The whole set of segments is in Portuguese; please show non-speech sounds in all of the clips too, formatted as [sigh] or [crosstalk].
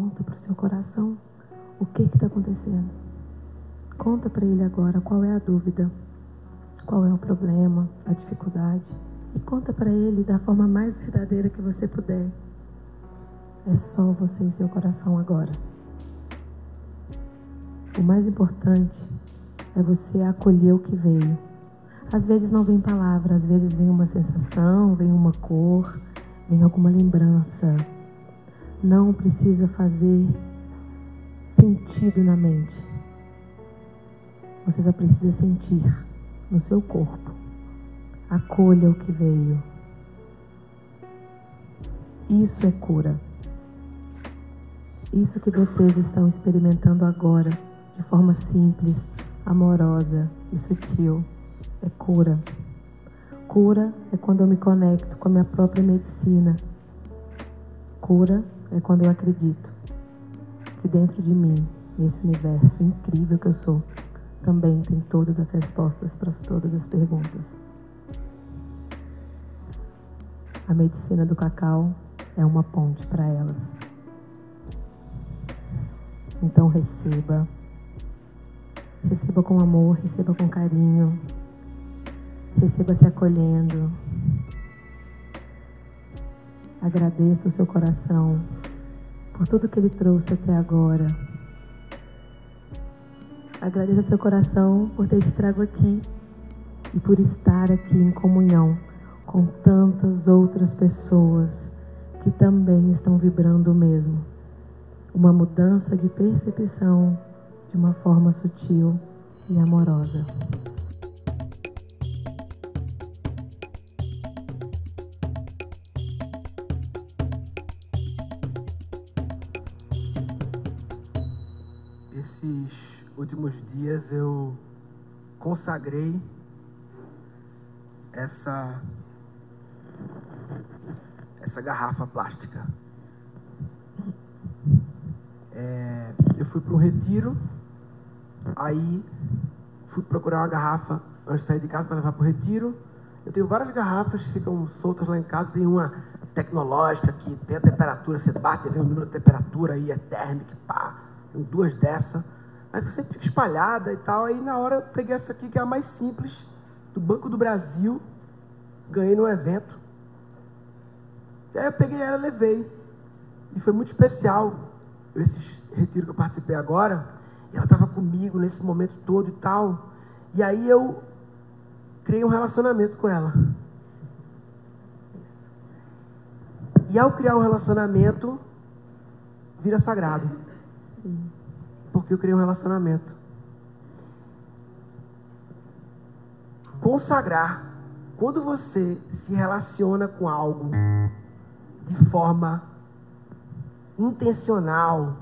Conta para o seu coração o que está acontecendo. Conta para ele agora qual é a dúvida, qual é o problema, a dificuldade. E conta para ele da forma mais verdadeira que você puder. É só você e seu coração agora. O mais importante é você acolher o que veio. Às vezes não vem palavra, às vezes vem uma sensação, vem uma cor, vem alguma lembrança. Não precisa fazer sentido na mente. Você só precisa sentir no seu corpo. Acolha o que veio. Isso é cura. Isso que vocês estão experimentando agora, de forma simples, amorosa e sutil, é cura. Cura é quando eu me conecto com a minha própria medicina. Cura é quando eu acredito que dentro de mim, nesse universo incrível que eu sou, também tem todas as respostas para todas as perguntas. A medicina do cacau é uma ponte para elas. Então receba. Receba com amor, receba com carinho. Receba se acolhendo. Agradeça o seu coração por tudo que ele trouxe até agora. Agradeça seu coração por ter te trago aqui e por estar aqui em comunhão com tantas outras pessoas que também estão vibrando o mesmo. Uma mudança de percepção de uma forma sutil e amorosa. Últimos dias eu consagrei essa essa garrafa plástica. É, eu fui para um retiro, aí fui procurar uma garrafa antes de sair de casa para levar para o retiro. Eu tenho várias garrafas que ficam soltas lá em casa. Tem uma tecnológica que tem a temperatura, você bate, vê o número de temperatura aí, é térmica, pá. Tenho duas dessa. Aí sempre fica espalhada e tal. Aí na hora eu peguei essa aqui, que é a mais simples, do Banco do Brasil. Ganhei no evento. Aí eu peguei ela levei. E foi muito especial esse retiro que eu participei agora. E ela estava comigo nesse momento todo e tal. E aí eu criei um relacionamento com ela. E ao criar um relacionamento, vira sagrado. Sim. Eu criei um relacionamento. Consagrar. Quando você se relaciona com algo de forma intencional,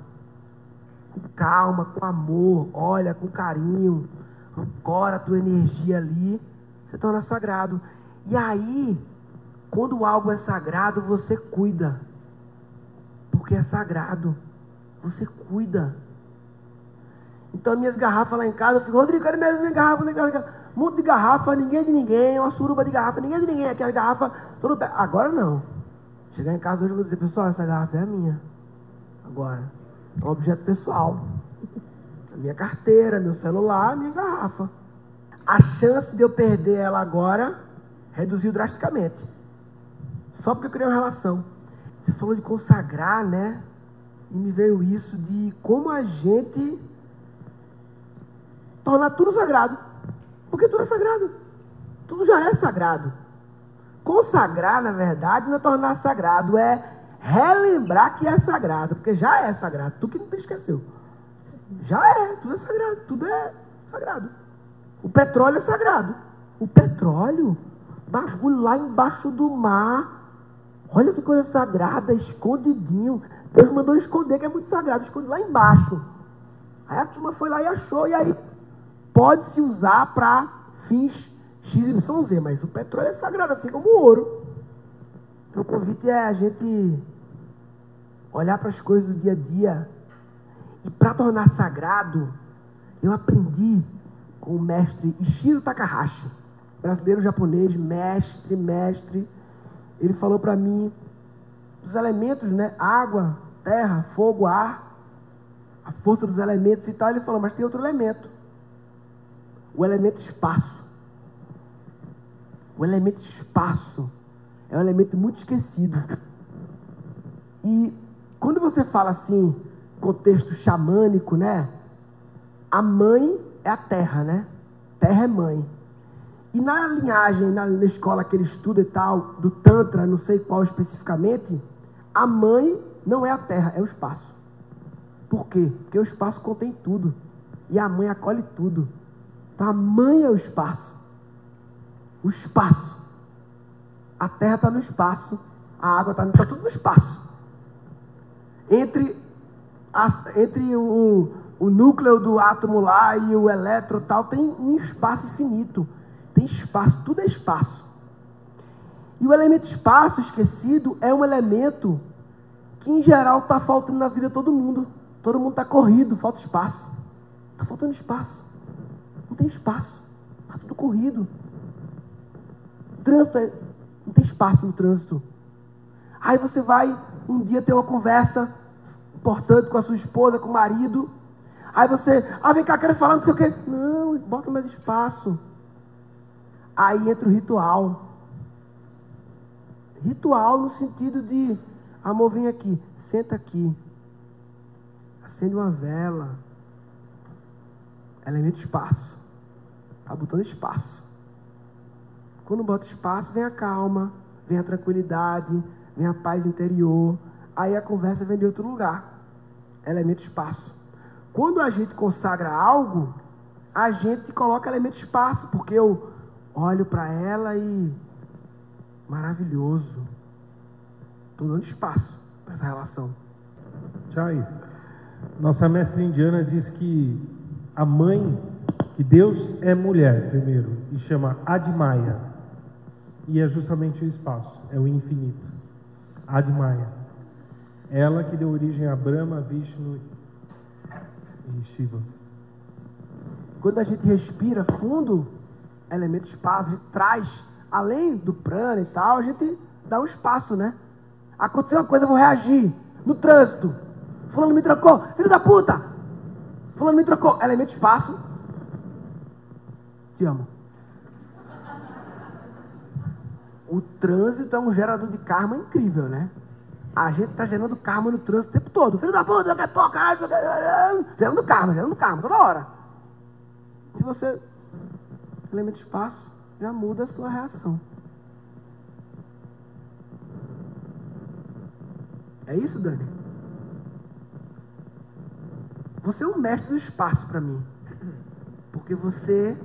com calma, com amor, olha, com carinho, ancora a tua energia ali, você torna sagrado. E aí, quando algo é sagrado, você cuida. Porque é sagrado. Você cuida. Então, minhas garrafas lá em casa, eu fico, Rodrigo, cadê minha, minha garrafa? Um monte de garrafa, ninguém é de ninguém, uma suruba de garrafa, ninguém é de ninguém, aquela garrafa, tudo bem. Agora não. Chegar em casa hoje eu vou dizer, pessoal, essa garrafa é minha. Agora. É um objeto pessoal. A minha carteira, meu celular, minha garrafa. A chance de eu perder ela agora reduziu drasticamente. Só porque eu criei uma relação. Você falou de consagrar, né? E me veio isso de como a gente tornar tudo sagrado. Porque tudo é sagrado. Tudo já é sagrado. Consagrar, na verdade, não é tornar sagrado, é relembrar que é sagrado, porque já é sagrado. Tu que não te esqueceu. Já é, tudo é sagrado, tudo é sagrado. O petróleo é sagrado. O petróleo, bagulho lá embaixo do mar. Olha que coisa sagrada, escondidinho. Deus mandou esconder, que é muito sagrado, esconde lá embaixo. Aí a turma foi lá e achou, e aí pode se usar para fins XYZ, mas o petróleo é sagrado, assim como o ouro. Então o convite é a gente olhar para as coisas do dia a dia. E para tornar sagrado, eu aprendi com o mestre Ishiro Takahashi, brasileiro japonês, mestre, mestre. Ele falou para mim dos elementos, né? Água, terra, fogo, ar, a força dos elementos e tal. Ele falou, mas tem outro elemento. O elemento espaço. O elemento espaço é um elemento muito esquecido. E quando você fala assim, contexto xamânico, né? A mãe é a terra, né? Terra é mãe. E na linhagem, na, na escola que ele estuda e tal, do Tantra, não sei qual especificamente, a mãe não é a terra, é o espaço. Por quê? Porque o espaço contém tudo. E a mãe acolhe tudo. A mãe é o espaço. O espaço. A terra está no espaço. A água está tá tudo no espaço. Entre, entre o, o núcleo do átomo lá e o elétron tal, tem um espaço infinito. Tem espaço, tudo é espaço. E o elemento espaço esquecido é um elemento que em geral está faltando na vida de todo mundo. Todo mundo está corrido, falta espaço. Está faltando espaço. Não tem espaço. Está tudo corrido. O trânsito é... não tem espaço no trânsito. Aí você vai um dia ter uma conversa importante com a sua esposa, com o marido. Aí você, ah, vem cá, quero falar não sei o quê. Não, bota mais espaço. Aí entra o ritual. Ritual no sentido de, amor, vem aqui, senta aqui. Acende uma vela. Elemento espaço. Está botando espaço. Quando bota espaço, vem a calma, vem a tranquilidade, vem a paz interior. Aí a conversa vem de outro lugar. Elemento espaço. Quando a gente consagra algo, a gente coloca elemento espaço, porque eu olho para ela e maravilhoso. Estou dando espaço para essa relação. Chai, nossa mestra indiana diz que a mãe, que Deus é mulher primeiro, e chama Admaya. E é justamente o espaço, é o infinito. Admaya. Ela que deu origem a Brahma, Vishnu e Shiva. Quando a gente respira fundo, elemento espaço, a gente traz, além do prana e tal, a gente dá um espaço, né? Aconteceu uma coisa, eu vou reagir. No trânsito. Fulano me trocou. Filho da puta! Fulano me trocou. Elemento espaço. Te amo. O trânsito é um gerador de karma incrível, né? A gente tá gerando karma no trânsito o tempo todo. Filho da puta, que porra, caralho, gerando karma, gerando karma toda hora. Se você elemento espaço, já muda a sua reação. É isso, Dani? Você é um mestre do espaço para mim. Porque você.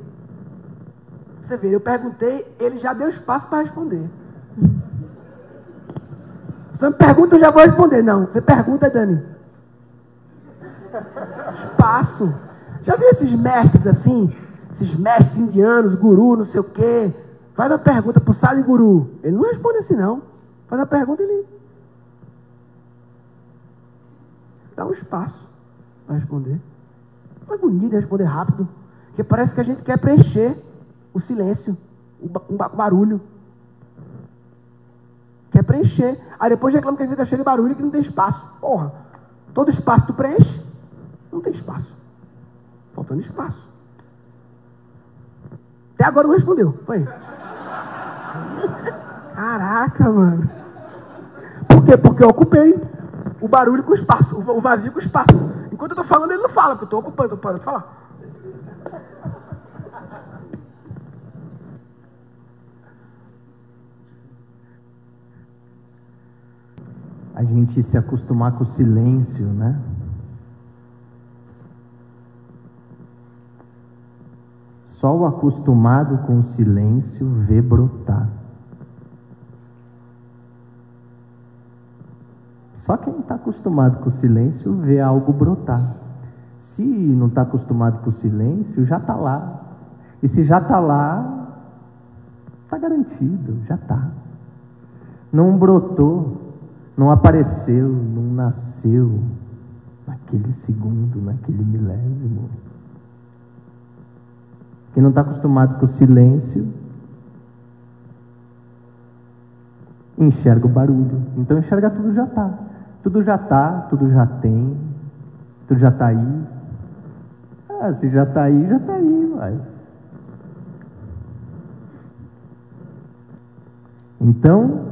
Você vê, eu perguntei, ele já deu espaço para responder. Você me pergunta, eu já vou responder. Não, você pergunta, Dani. Espaço. Já viu esses mestres assim? esses mestres indianos, guru, não sei o quê. Faz a pergunta para o Sadi Guru. Ele não responde assim, não. Faz a pergunta ele dá um espaço para responder. É bonito responder rápido. Porque parece que a gente quer preencher o silêncio, o barulho. Quer preencher. Aí depois reclama que a gente está cheio de barulho e que não tem espaço. Porra, todo espaço tu preenche? Não tem espaço. Faltando espaço. Até agora não respondeu. Foi. [laughs] Caraca, mano. Por quê? Porque eu ocupei o barulho com o espaço, o vazio com o espaço. Enquanto eu tô falando, ele não fala, porque eu tô ocupando, tô parando de falar. A gente se acostumar com o silêncio, né? Só o acostumado com o silêncio vê brotar. Só quem está acostumado com o silêncio vê algo brotar. Se não está acostumado com o silêncio, já está lá. E se já está lá, está garantido, já está. Não brotou, não apareceu, não nasceu naquele segundo, naquele milésimo. Quem não está acostumado com o silêncio, enxerga o barulho. Então enxerga tudo já está. Tudo já tá, tudo já tem, tudo já tá aí. Ah, se já tá aí, já tá aí, vai. Então,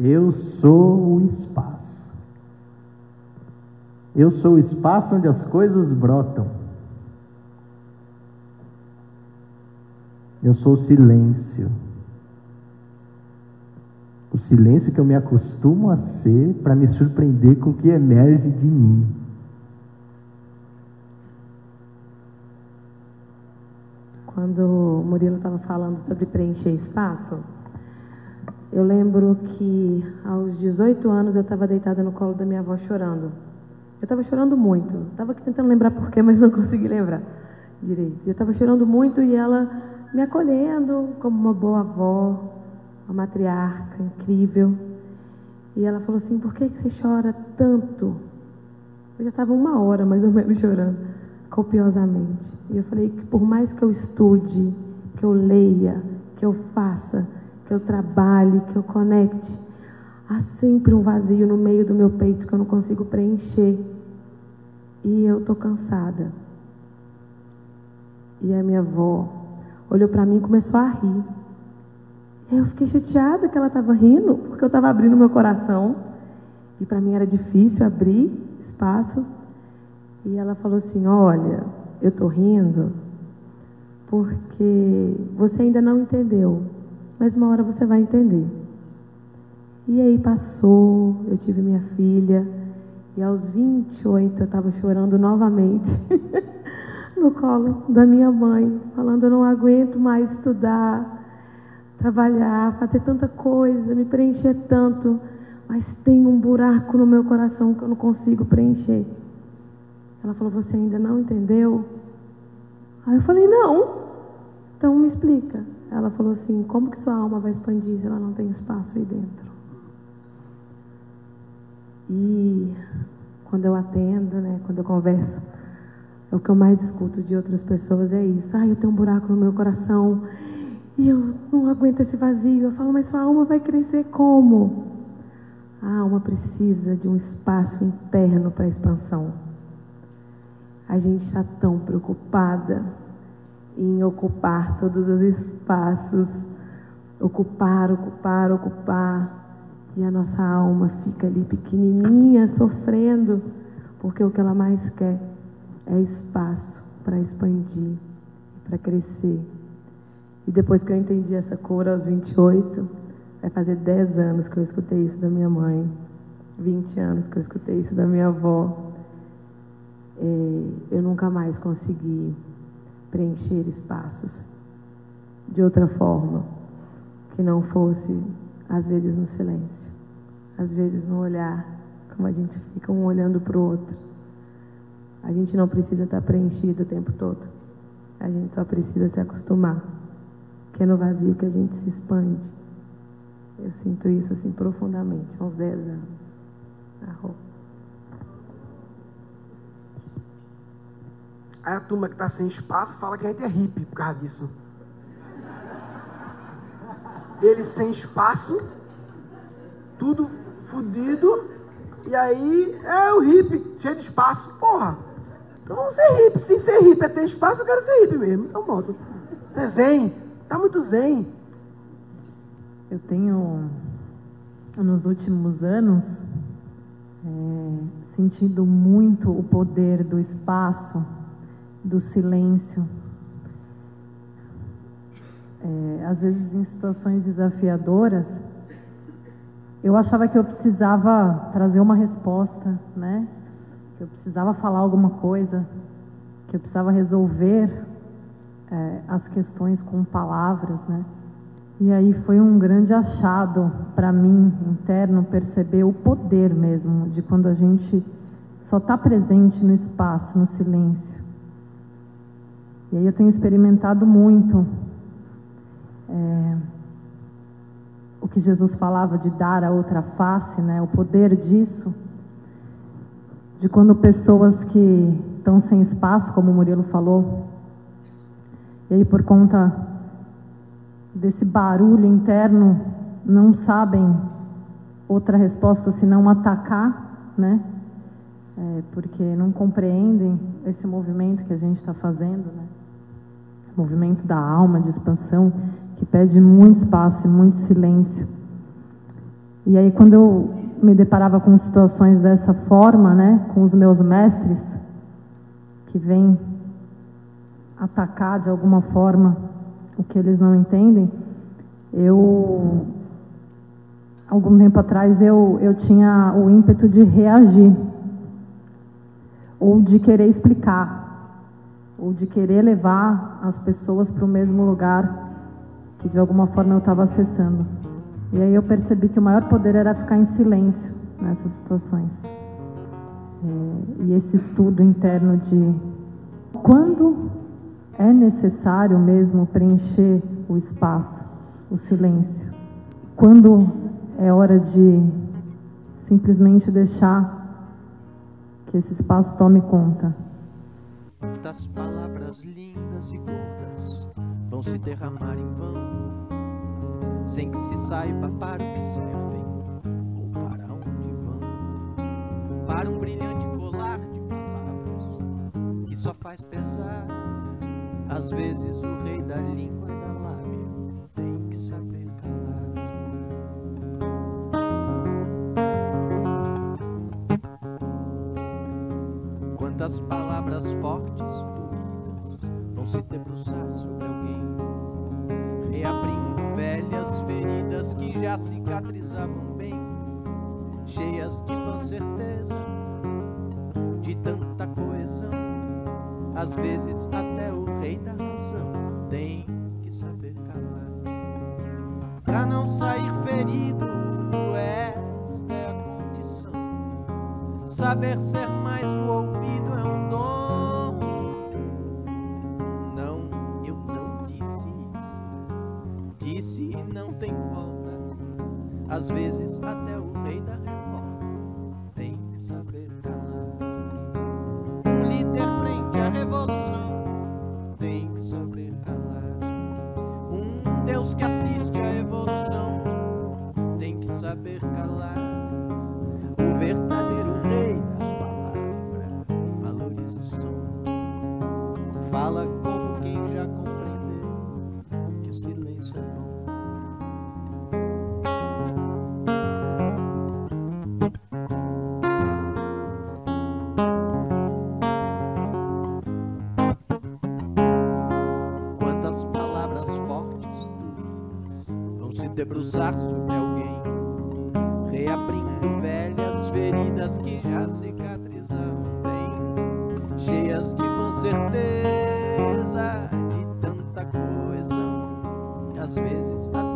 eu sou o espaço. Eu sou o espaço onde as coisas brotam. Eu sou o silêncio. O silêncio que eu me acostumo a ser para me surpreender com o que emerge de mim. Quando o Murilo estava falando sobre preencher espaço, eu lembro que aos 18 anos eu estava deitada no colo da minha avó chorando. Eu estava chorando muito. Estava tentando lembrar porquê, [laughs] mas não consegui lembrar direito. Eu estava chorando muito e ela me acolhendo como uma boa avó, uma matriarca incrível. E ela falou assim: Por que, que você chora tanto? Eu já estava uma hora mais ou menos chorando, copiosamente. E eu falei que por mais que eu estude, que eu leia, que eu faça, que eu trabalhe, que eu conecte. Há sempre um vazio no meio do meu peito que eu não consigo preencher. E eu tô cansada. E a minha avó olhou para mim e começou a rir. Eu fiquei chateada que ela estava rindo, porque eu estava abrindo meu coração. E para mim era difícil abrir espaço. E ela falou assim: Olha, eu estou rindo porque você ainda não entendeu mas uma hora você vai entender. E aí passou, eu tive minha filha, e aos 28 eu estava chorando novamente [laughs] no colo da minha mãe, falando: eu não aguento mais estudar, trabalhar, fazer tanta coisa, me preencher tanto, mas tem um buraco no meu coração que eu não consigo preencher. Ela falou: Você ainda não entendeu? Aí eu falei: Não, então me explica. Ela falou assim: como que sua alma vai expandir se ela não tem espaço aí dentro? E quando eu atendo, né, quando eu converso, o que eu mais escuto de outras pessoas é isso: ah, eu tenho um buraco no meu coração e eu não aguento esse vazio. Eu falo, mas sua alma vai crescer como? A alma precisa de um espaço interno para expansão. A gente está tão preocupada em ocupar todos os espaços, ocupar, ocupar, ocupar. E a nossa alma fica ali pequenininha, sofrendo, porque o que ela mais quer é espaço para expandir, para crescer. E depois que eu entendi essa cura aos 28, vai fazer 10 anos que eu escutei isso da minha mãe, 20 anos que eu escutei isso da minha avó. É, eu nunca mais consegui preencher espaços de outra forma, que não fosse, às vezes, no silêncio, às vezes no olhar, como a gente fica um olhando para o outro. A gente não precisa estar preenchido o tempo todo, a gente só precisa se acostumar, que é no vazio que a gente se expande. Eu sinto isso assim profundamente, há uns 10 anos. Arroba. Aí a turma que está sem espaço fala que a gente é hippie por causa disso. Ele sem espaço, tudo fudido, e aí é o hippie, cheio de espaço. Porra, então ser hippie, se ser hippie é ter espaço, eu quero ser hippie mesmo. Então pronto. É zen, tá muito zen. Eu tenho, nos últimos anos, é, sentido muito o poder do espaço do silêncio. É, às vezes, em situações desafiadoras, eu achava que eu precisava trazer uma resposta, né? Que eu precisava falar alguma coisa, que eu precisava resolver é, as questões com palavras, né? E aí foi um grande achado para mim interno perceber o poder mesmo de quando a gente só está presente no espaço, no silêncio. E aí eu tenho experimentado muito é, o que Jesus falava de dar a outra face, né? O poder disso, de quando pessoas que estão sem espaço, como o Murilo falou, e aí por conta desse barulho interno não sabem outra resposta senão atacar, né? É, porque não compreendem esse movimento que a gente está fazendo, né? Movimento da alma, de expansão, que pede muito espaço e muito silêncio. E aí, quando eu me deparava com situações dessa forma, né, com os meus mestres, que vêm atacar de alguma forma o que eles não entendem, eu, algum tempo atrás, eu, eu tinha o ímpeto de reagir, ou de querer explicar, ou de querer levar as pessoas para o mesmo lugar que de alguma forma eu estava acessando. E aí eu percebi que o maior poder era ficar em silêncio nessas situações. É, e esse estudo interno de quando é necessário mesmo preencher o espaço, o silêncio, quando é hora de simplesmente deixar que esse espaço tome conta. Das palavras lindas e gordas vão se derramar em vão, sem que se saiba para o que servem ou para onde vão. Para um brilhante colar de palavras que só faz pesar. Às vezes o rei da língua e da Quantas palavras fortes, doídas, vão se debruçar sobre alguém reabrindo velhas feridas que já cicatrizavam bem, cheias de vã certeza, de tanta coesão. Às vezes até o rei da razão tem que saber calar, pra não sair ferido. É. Saber ser mais o ouvido é um dom. Não, eu não disse isso. Disse e não tem volta. Às vezes até o rei da revolta tem que saber calar. Um líder frente à revolução tem que saber calar. Um Deus que assiste à evolução tem que saber calar. Debruçar sobre alguém, reabrindo velhas feridas que já cicatrizavam bem, cheias de vã certeza de tanta coesão, às vezes até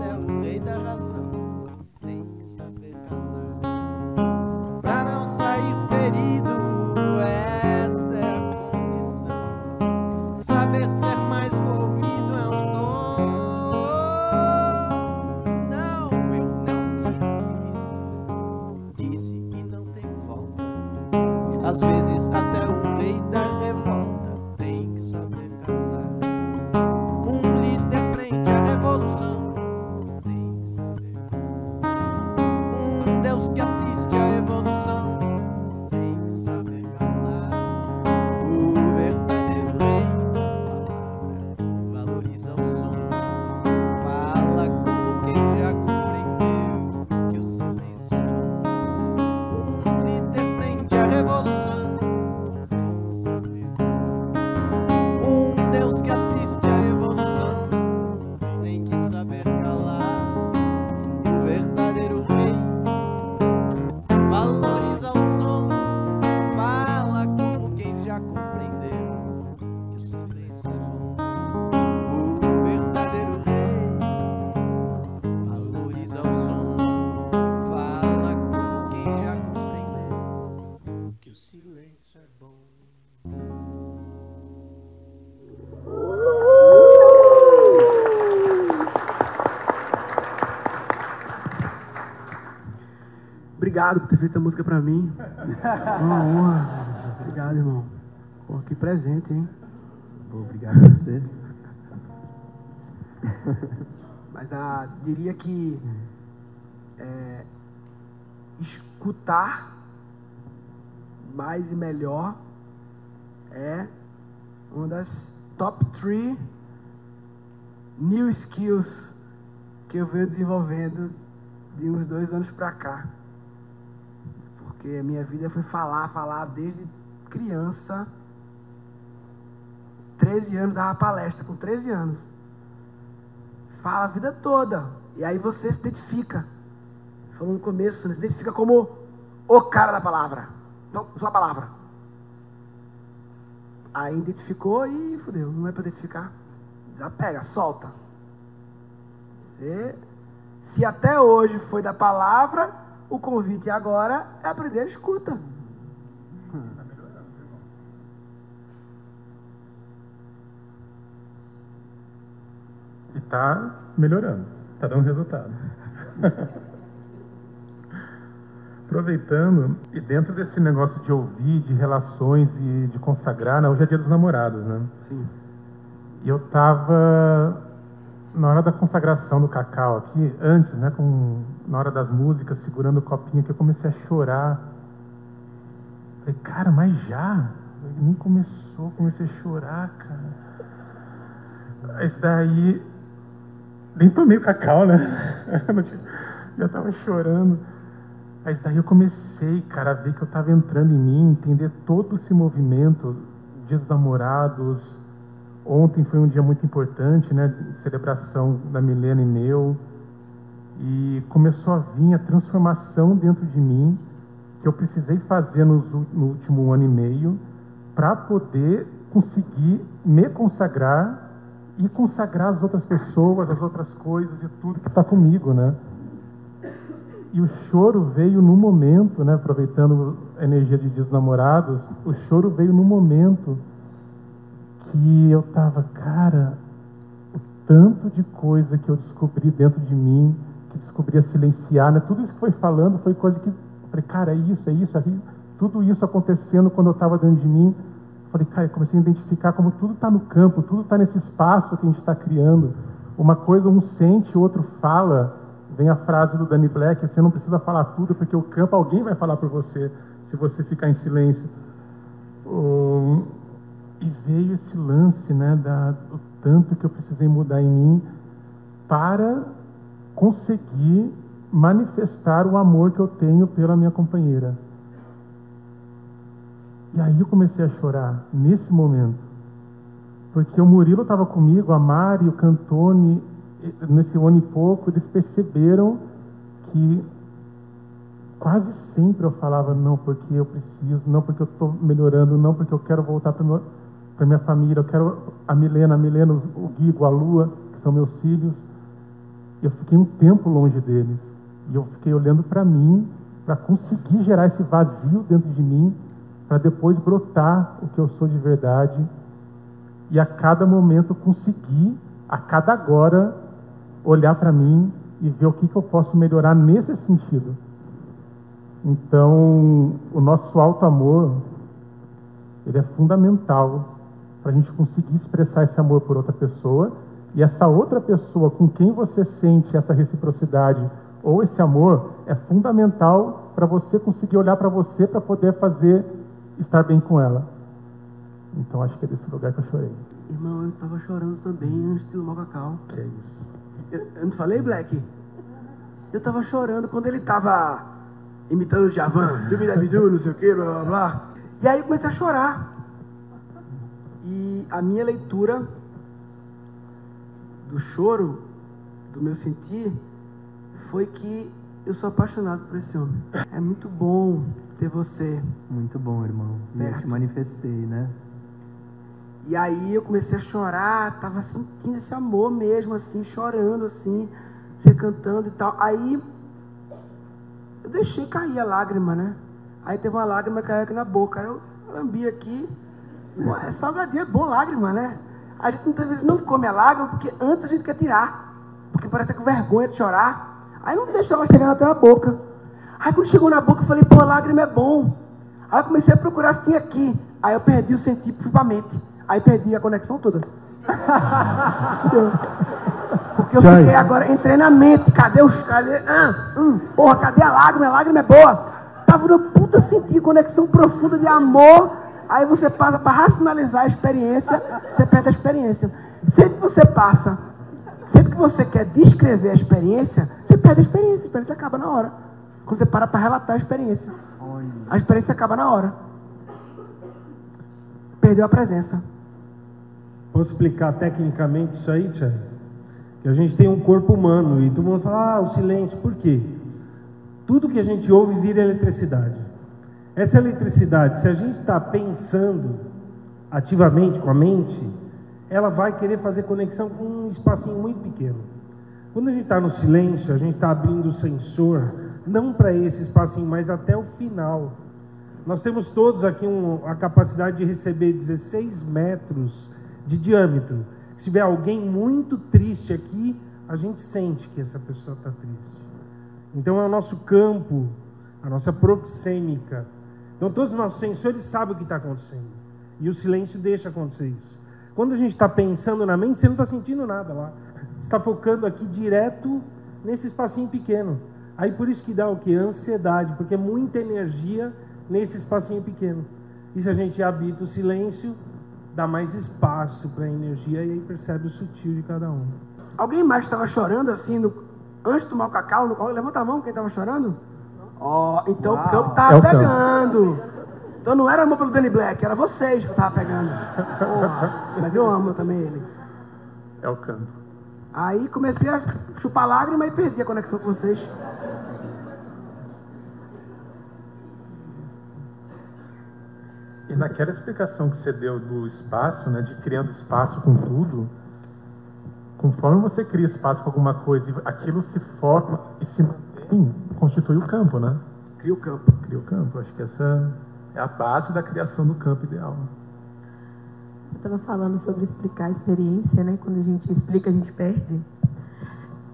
Feito essa música pra mim. Uma honra. Obrigado, irmão. Pô, que presente, hein? Obrigado a você. Mas ah, diria que é, escutar mais e melhor é uma das top 3 new skills que eu venho desenvolvendo de uns dois anos pra cá. Porque a minha vida foi falar, falar desde criança. 13 anos, dava palestra com 13 anos. Fala a vida toda. E aí você se identifica. Falou no começo, você se identifica como o cara da palavra. Então, sua palavra. Aí identificou e fudeu. Não é para identificar. Desapega, solta. Você, se até hoje foi da palavra, o convite agora é aprender a escuta. E tá melhorando, tá dando resultado. [laughs] Aproveitando, e dentro desse negócio de ouvir, de relações e de consagrar, né, hoje é dia dos namorados, né? Sim. E eu tava na hora da consagração do cacau aqui, antes, né, com, na hora das músicas, segurando o copinho, que eu comecei a chorar. Falei, cara, mas já? Nem começou, comecei a chorar, cara. Isso daí, nem tomei o cacau, né? [laughs] já tava chorando. Mas daí eu comecei, cara, a ver que eu tava entrando em mim, entender todo esse movimento, dias dos namorados, Ontem foi um dia muito importante, né? Celebração da Milena e meu. E começou a vir a transformação dentro de mim que eu precisei fazer no, no último ano e meio para poder conseguir me consagrar e consagrar as outras pessoas, as outras coisas e tudo que está comigo, né? E o choro veio no momento, né? Aproveitando a energia de Dias Namorados, o choro veio no momento que eu tava, cara, o tanto de coisa que eu descobri dentro de mim, que descobri a silenciar, né? Tudo isso que foi falando foi coisa que, falei, cara, é isso, é isso, é isso. Tudo isso acontecendo quando eu estava dentro de mim. Falei, cara, comecei a identificar como tudo está no campo, tudo está nesse espaço que a gente está criando. Uma coisa um sente, o outro fala. Vem a frase do Danny Black: você não precisa falar tudo, porque o campo alguém vai falar por você, se você ficar em silêncio. Um, e veio esse lance, né, da, do tanto que eu precisei mudar em mim para conseguir manifestar o amor que eu tenho pela minha companheira. E aí eu comecei a chorar nesse momento. Porque o Murilo estava comigo, a Mari, o Cantone, nesse ano e pouco, eles perceberam que quase sempre eu falava não porque eu preciso, não porque eu estou melhorando, não porque eu quero voltar para minha família. Eu quero a Milena, a Milena, o Guigo, a Lua, que são meus filhos. Eu fiquei um tempo longe deles. E eu fiquei olhando para mim, para conseguir gerar esse vazio dentro de mim, para depois brotar o que eu sou de verdade. E a cada momento conseguir, a cada agora, olhar para mim e ver o que, que eu posso melhorar nesse sentido. Então, o nosso alto amor, ele é fundamental para a gente conseguir expressar esse amor por outra pessoa e essa outra pessoa com quem você sente essa reciprocidade ou esse amor é fundamental para você conseguir olhar para você para poder fazer estar bem com ela. Então acho que é desse lugar que eu chorei. Irmão, eu estava chorando também antes de tomar cacau. Que é isso. Eu, eu não falei, Black? Eu estava chorando quando ele estava imitando o Javan, dubidabidu, não sei o que, blá blá blá. E aí eu comecei a chorar. E a minha leitura do choro, do meu sentir, foi que eu sou apaixonado por esse homem. É muito bom ter você. Muito bom, irmão. E eu Perto. te manifestei, né? E aí eu comecei a chorar, tava sentindo esse amor mesmo, assim, chorando, assim, você cantando e tal. Aí eu deixei cair a lágrima, né? Aí teve uma lágrima que caiu aqui na boca. Aí eu lambi aqui. Ué, salgadinho é bom lágrima, né? A gente muitas vezes não come a lágrima porque antes a gente quer tirar. Porque parece que com vergonha de chorar. Aí não deixa ela chegar até a boca. Aí quando chegou na boca eu falei, pô, a lágrima é bom. Aí eu comecei a procurar se tinha aqui. Aí eu perdi o sentido, fui pra mente. Aí perdi a conexão toda. Porque eu fiquei agora, entrei na mente. Cadê os. Cadê. Ah, hum, porra, cadê a lágrima? A lágrima é boa. tava no puta sentir conexão profunda de amor. Aí você passa para racionalizar a experiência, você perde a experiência. Sempre que você passa, sempre que você quer descrever a experiência, você perde a experiência, a experiência acaba na hora. Quando você para para relatar a experiência, a experiência acaba na hora. Perdeu a presença. Posso explicar tecnicamente isso aí, Tiago? Que a gente tem um corpo humano e todo mundo fala, ah, o silêncio, por quê? Tudo que a gente ouve vira eletricidade. Essa eletricidade, se a gente está pensando ativamente com a mente, ela vai querer fazer conexão com um espacinho muito pequeno. Quando a gente está no silêncio, a gente está abrindo o sensor, não para esse espacinho, mas até o final. Nós temos todos aqui um, a capacidade de receber 16 metros de diâmetro. Se tiver alguém muito triste aqui, a gente sente que essa pessoa está triste. Então é o nosso campo, a nossa proxêmica. Então todos os nossos sensores sabem o que está acontecendo. E o silêncio deixa acontecer isso. Quando a gente está pensando na mente, você não está sentindo nada lá. Você está focando aqui direto nesse espacinho pequeno. Aí por isso que dá o que? Ansiedade, porque é muita energia nesse espacinho pequeno. E se a gente habita o silêncio, dá mais espaço para a energia e aí percebe o sutil de cada um. Alguém mais estava chorando assim no, antes de tomar o cacau? No, levanta a mão quem estava chorando. Ó, então Uau. o campo estava É o campo. pegando. Então não era amor pelo Danny Black, era vocês que eu tava pegando. Porra, mas eu amo também ele. É o canto. Aí comecei a chupar lágrima e perdi a conexão com vocês. E naquela explicação que você deu do espaço, né, de criando espaço com tudo, conforme você cria espaço com alguma coisa, aquilo se forma e se mantém, constitui o campo, né? Cria o campo. Cria o campo. Acho que essa é a base da criação do campo ideal. Você estava falando sobre explicar a experiência, né? Quando a gente explica, a gente perde.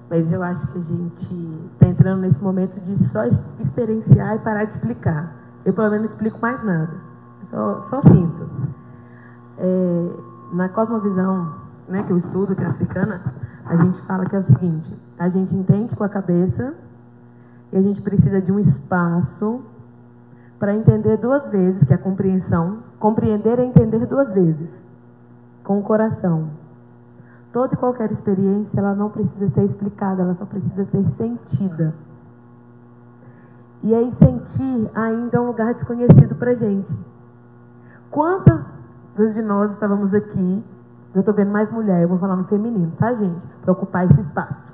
Mas eu acho que a gente está entrando nesse momento de só experienciar e parar de explicar. Eu, pelo menos, não explico mais nada. Eu Só, só sinto. É, na cosmovisão né, que eu estudo, que é africana, a gente fala que é o seguinte: a gente entende com a cabeça e a gente precisa de um espaço para entender duas vezes, que é a compreensão. Compreender é entender duas vezes, com o coração. Toda e qualquer experiência, ela não precisa ser explicada, ela só precisa ser sentida. E aí, sentir ainda é um lugar desconhecido para gente. Quantas de nós estávamos aqui? Eu estou vendo mais mulher, eu vou falar no feminino, tá, gente? Para ocupar esse espaço.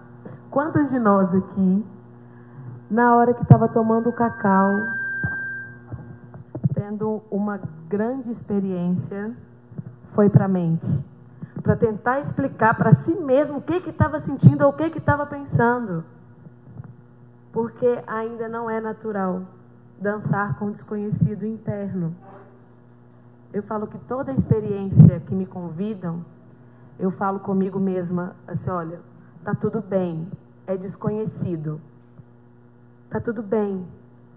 Quantas de nós aqui, na hora que estava tomando cacau, tendo uma grande experiência, foi para a mente? Para tentar explicar para si mesmo o que estava sentindo ou o que estava pensando. Porque ainda não é natural dançar com o desconhecido interno. Eu falo que toda experiência que me convidam, eu falo comigo mesma assim, olha, tá tudo bem, é desconhecido. Tá tudo bem.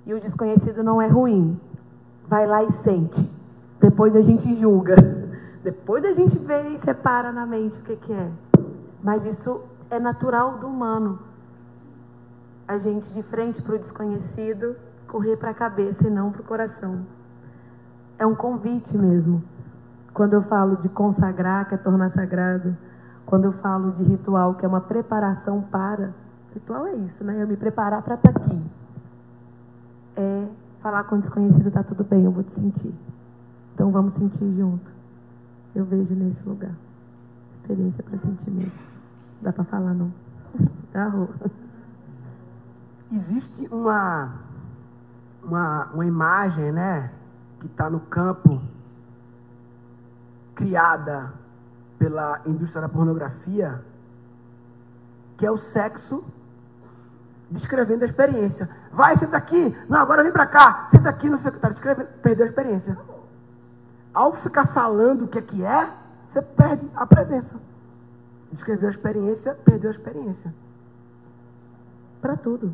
E o desconhecido não é ruim. Vai lá e sente. Depois a gente julga. [laughs] Depois a gente vê e separa na mente o que, que é. Mas isso é natural do humano. A gente de frente para o desconhecido, correr para a cabeça e não para o coração. É um convite mesmo. Quando eu falo de consagrar, que é tornar sagrado, quando eu falo de ritual, que é uma preparação para, ritual é isso, né? Eu me preparar para estar aqui. É falar com o desconhecido, tá tudo bem, eu vou te sentir. Então vamos sentir junto. Eu vejo nesse lugar. Experiência para sentir mesmo. Dá para falar não? [laughs] Tá, Rô? Existe uma, uma, uma imagem, né? Que está no campo, criada pela indústria da pornografia, que é o sexo descrevendo a experiência. Vai, senta aqui. Não, agora vem pra cá. Senta aqui, não sei o que. Está descrevendo. Perdeu a experiência. Ao ficar falando o que é que é, você perde a presença. Descreveu a experiência, perdeu a experiência. Para tudo.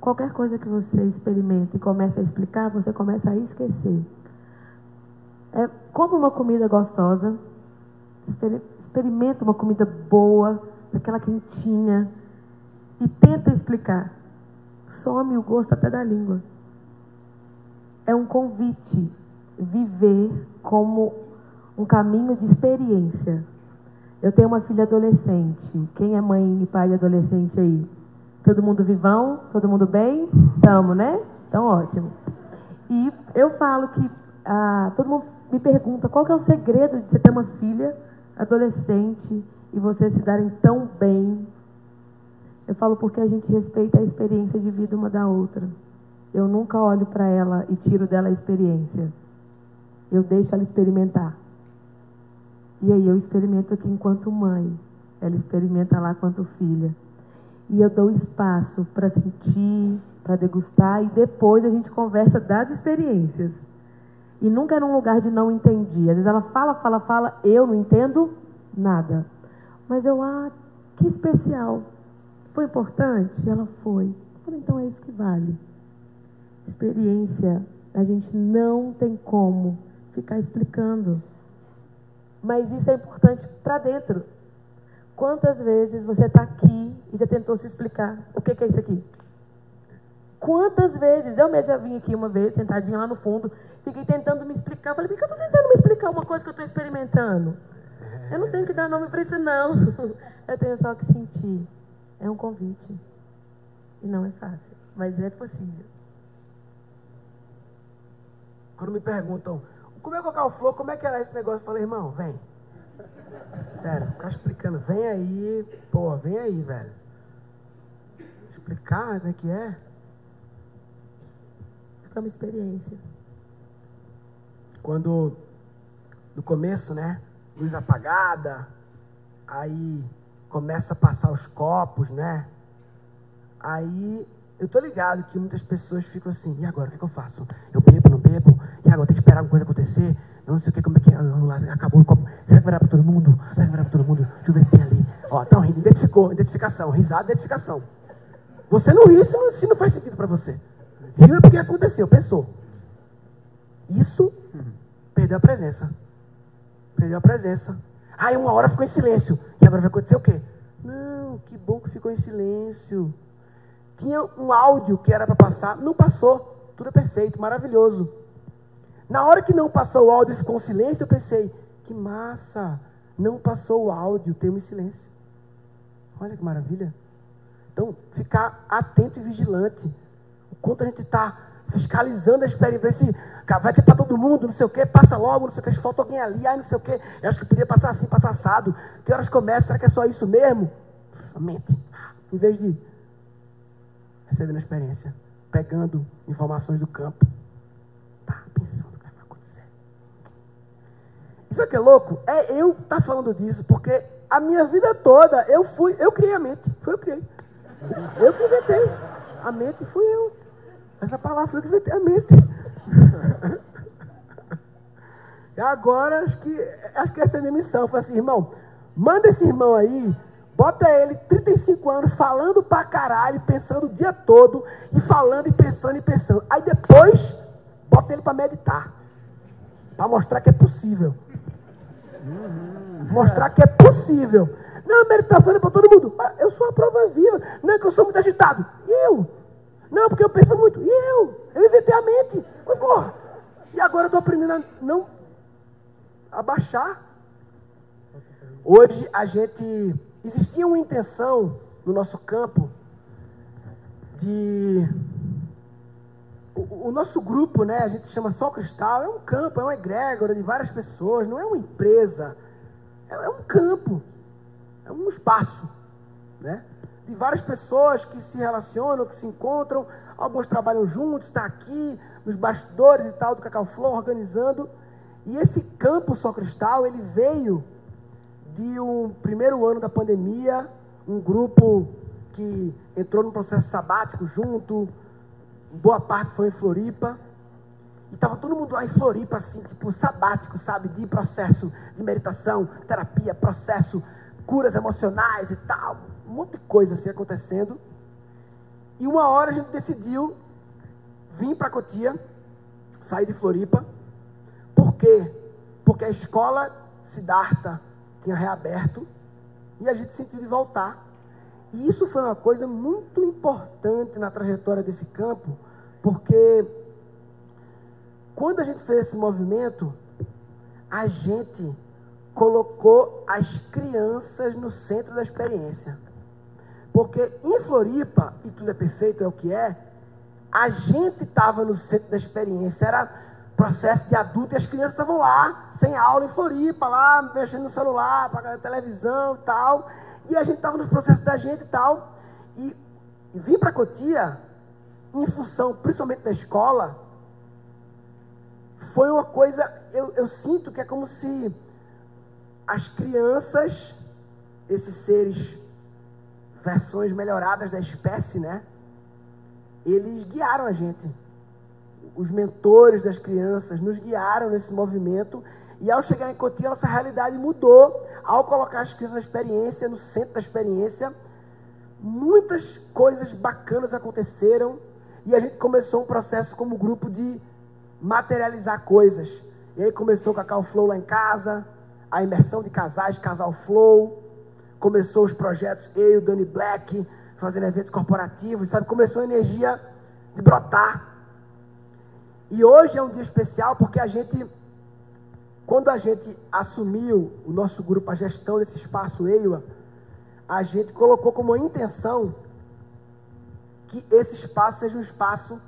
Qualquer coisa que você experimenta e comece a explicar, você começa a esquecer. É como uma comida gostosa. Exper- Experimenta uma comida boa, daquela quentinha, e tenta explicar. Some o gosto até da língua. é um convite viver como um caminho de experiência. Eu tenho uma filha adolescente. Quem é mãe e pai de adolescente aí? Todo mundo vivão? Todo mundo bem? Tamo, né? Então, ótimo. E eu falo que ah, todo mundo me pergunta qual é o segredo de você ter uma filha adolescente e vocês se darem tão bem. Eu falo porque a gente respeita a experiência de vida uma da outra. Eu nunca olho para ela e tiro dela a experiência. Eu deixo ela experimentar. E aí eu experimento aqui enquanto mãe. Ela experimenta lá quanto filha. E eu dou espaço para sentir, para degustar e depois a gente conversa das experiências. E nunca é num lugar de não entendi. Às vezes ela fala, fala, fala, eu não entendo nada. Mas eu, ah, que especial. Foi importante? Ela foi. Eu falei, então é isso que vale. Experiência, a gente não tem como ficar explicando. Mas isso é importante para dentro. Quantas vezes você está aqui e já tentou se explicar o que, que é isso aqui? Quantas vezes? Eu mesmo já vim aqui uma vez, sentadinha lá no fundo, fiquei tentando me explicar. Falei, por que eu estou tentando me explicar uma coisa que eu estou experimentando? Eu não tenho que dar nome para isso, não. [laughs] Eu tenho só que sentir. É um convite. E não é fácil, mas é possível. Quando me perguntam, como é colocar o flor, como é que era esse negócio? Eu falei, irmão, vem. Sério, ficar explicando, vem aí, pô, vem aí, velho. Explicar como é que é. Fica uma experiência. Quando, no começo, né, luz apagada, aí começa a passar os copos, né? Aí eu tô ligado que muitas pessoas ficam assim, e agora, o que, que eu faço? Eu bebo, não bebo? E agora, tem que esperar alguma coisa acontecer? Eu não sei o que, como é que é, acabou o copo. Será que vai dar para todo mundo? Será que vai dar para todo mundo? Deixa eu ver se tem ali. Ó, estão rindo, identificou, identificação, risada, identificação. Você não ri se não, se não faz sentido para você. Riu é porque aconteceu, pensou. Isso, perdeu a presença. Perdeu a presença. Aí uma hora ficou em silêncio. E agora vai acontecer o quê? Não, que bom que ficou em silêncio. Tinha um áudio que era para passar, não passou. Tudo é perfeito, maravilhoso. Na hora que não passou o áudio e ficou em silêncio, eu pensei, que massa, não passou o áudio, temos silêncio. Olha que maravilha. Então, ficar atento e vigilante. O quanto a gente está fiscalizando a experiência, vai ter para todo mundo, não sei o quê, passa logo, não sei o que, falta alguém ali, ai, não sei o quê. Eu acho que podia passar assim, passar assado. Que horas começa? Será que é só isso mesmo? Mente. Em vez de recebendo a experiência, pegando informações do campo. Tá pensando o que vai acontecer. Isso aqui é louco? É eu estar tá falando disso, porque a minha vida toda eu fui, eu criei a mente. Foi eu que criei. Eu que inventei. A mente fui eu. Essa palavra que inventei a mente. E agora acho que acho que essa é a minha missão. Foi assim, irmão, manda esse irmão aí Bota ele 35 anos falando pra caralho, pensando o dia todo, e falando e pensando e pensando. Aí depois, bota ele para meditar. Para mostrar que é possível. Mostrar que é possível. Não, meditação é para todo mundo. Eu sou a prova viva. Não é que eu sou muito agitado. E eu? Não, porque eu penso muito. E eu? Eu inventei a mente. Mas, porra. E agora eu estou aprendendo a não abaixar. Hoje a gente existia uma intenção no nosso campo de. O, o, nosso grupo, né, a gente chama Sol Cristal, é um campo, é uma egrégora de várias pessoas, não é uma empresa, é, é um campo, é um espaço, né? De várias pessoas que se relacionam, que se encontram, alguns trabalham juntos, está aqui nos bastidores e tal do Cacau Flor organizando. E esse campo Sol Cristal, ele veio de um primeiro ano da pandemia, um grupo que entrou no processo sabático junto, boa parte foi em Floripa. E estava todo mundo lá em Floripa, assim, tipo, sabático, sabe? De processo de meditação, terapia, processo, curas emocionais e tal. Um monte de coisa assim acontecendo. E uma hora a gente decidiu vir para Cotia, sair de Floripa. Por quê? Porque a escola Siddhartha tinha reaberto e a gente sentiu de voltar. E isso foi uma coisa muito importante na trajetória desse campo, porque quando a gente fez esse movimento, a gente colocou as crianças no centro da experiência. Porque em Floripa, e tudo é perfeito, é o que é, a gente estava no centro da experiência. Era processo de adulto e as crianças estavam lá, sem aula em Floripa, lá mexendo no celular, pagando televisão e tal. E a gente estava no processo da gente e tal. E, e vim para Cotia, em função principalmente da escola, foi uma coisa, eu, eu sinto que é como se as crianças, esses seres, versões melhoradas da espécie, né? Eles guiaram a gente. Os mentores das crianças nos guiaram nesse movimento. E ao chegar em Cotia, nossa realidade mudou. Ao colocar as crianças na experiência, no centro da experiência, muitas coisas bacanas aconteceram. E a gente começou um processo como grupo de materializar coisas. E aí começou o Cacau Flow lá em casa, a imersão de casais, Casal Flow. Começou os projetos, eu e o Dani Black, fazendo eventos corporativos, sabe? Começou a energia de brotar. E hoje é um dia especial porque a gente, quando a gente assumiu o nosso grupo, a gestão desse espaço EIWA, a gente colocou como intenção que esse espaço seja um espaço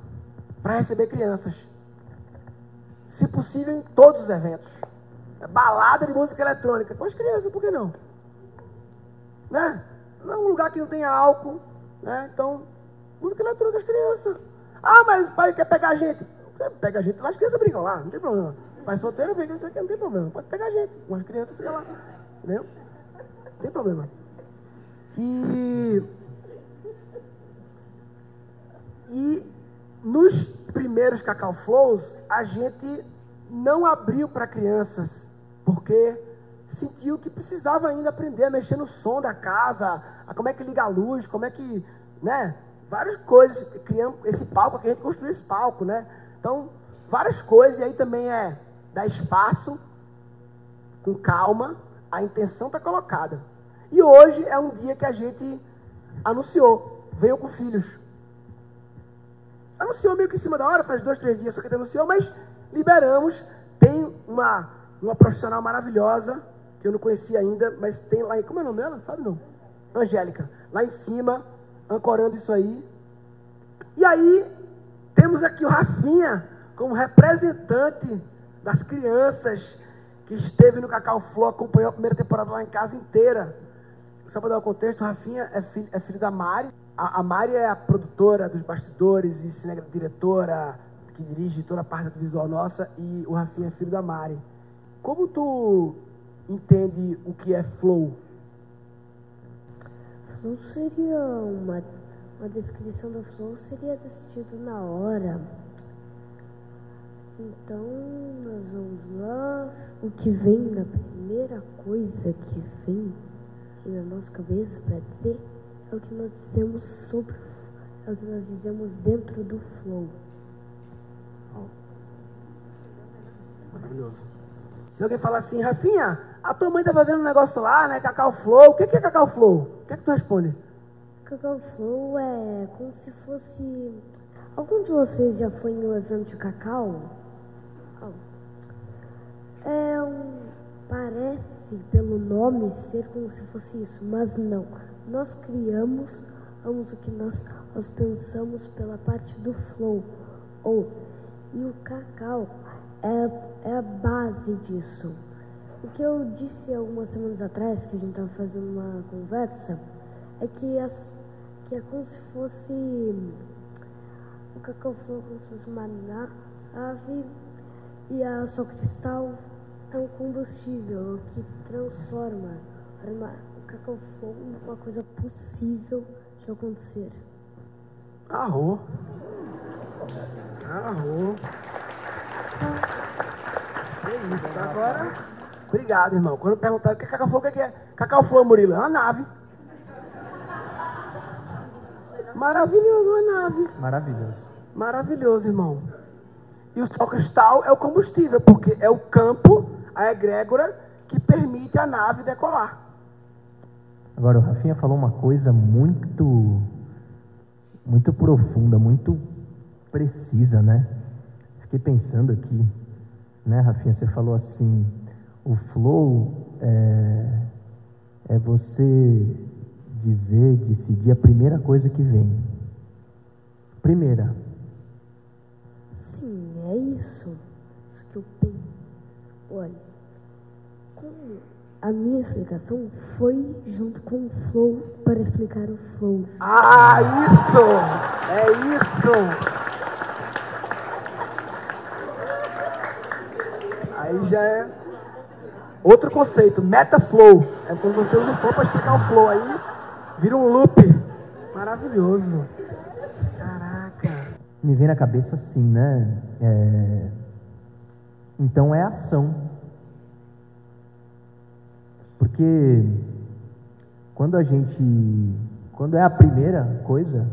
para receber crianças. Se possível, em todos os eventos. É balada de música eletrônica. Com as crianças, por que não? Né? É um lugar que não tenha álcool. Né? Então, música eletrônica as crianças. Ah, mas o pai quer pegar a gente. Pega a gente lá, as crianças brincam lá, não tem problema. Pai solteiro, vem isso aqui, não tem problema. Pode pegar a gente. As crianças fica lá. Entendeu? Não tem problema. E. E nos primeiros Cacau Flows, a gente não abriu para crianças, porque sentiu que precisava ainda aprender a mexer no som da casa, a como é que liga a luz, como é que, né? Várias coisas, criamos esse palco, que a gente construiu esse palco, né? Então, várias coisas, e aí também é dar espaço, com calma, a intenção está colocada. E hoje é um dia que a gente anunciou, veio com filhos. Anunciou meio que em cima da hora, faz dois, três dias só que anunciou, mas liberamos. Tem uma, uma profissional maravilhosa, que eu não conhecia ainda, mas tem lá, como é o nome dela? Sabe não? Angélica, lá em cima, ancorando isso aí. E aí, temos aqui o Rafinha, como representante das crianças, que esteve no Cacau Flow, acompanhou a primeira temporada lá em casa inteira. Só para dar o contexto, o Rafinha é filho, é filho da Mari. A, a Mari é a produtora dos bastidores e cine, diretora que dirige toda a parte visual nossa e o Rafinha é filho da Mari. Como tu entende o que é flow? Flow seria uma, uma descrição do flow seria decidido na hora. Então nós vamos lá. O que vem na primeira coisa que vem na nossa cabeça para dizer é o que nós dizemos sobre é o que nós dizemos dentro do flow. Maravilhoso. Se alguém falar assim, Rafinha, a tua mãe tá fazendo um negócio lá, né? Cacau Flow. O que é Cacau Flow? O que é que tu responde? Cacau Flow é como se fosse. Algum de vocês já foi em um evento de cacau? Oh. É um. Parece, pelo nome, ser como se fosse isso, mas não. Nós criamos, vamos o que nós, nós pensamos pela parte do flow. Ou, e o cacau é, é a base disso. O que eu disse algumas semanas atrás, que a gente estava fazendo uma conversa, é que, as, que é como se fosse. O cacau flow como se fosse uma nave e a só cristal é um combustível que transforma uma, o cacau flow uma coisa possível de acontecer. Arrou. Arrou. É isso. Agora, obrigado, irmão. Quando perguntaram o que é Cacau Flow, o que é? Cacau Flow, Murilo, é uma nave. Maravilhoso, uma nave. Maravilhoso. Maravilhoso, irmão. E o sol cristal é o combustível, porque é o campo, a egrégora, que permite a nave decolar. Agora, o Rafinha falou uma coisa muito, muito profunda, muito precisa, né? Fiquei pensando aqui, né, Rafinha? Você falou assim: o flow é, é você dizer, decidir a primeira coisa que vem. Primeira. Sim, é isso. Isso que eu penso. Olha, com a minha explicação foi junto com o flow para explicar o flow. Ah, isso! É isso! Aí já é outro conceito, metaflow. É quando você usa o flow para explicar o flow. Aí vira um loop. Maravilhoso. Caraca. Me vem na cabeça assim, né? É, Então é ação. Porque quando a gente. Quando é a primeira coisa,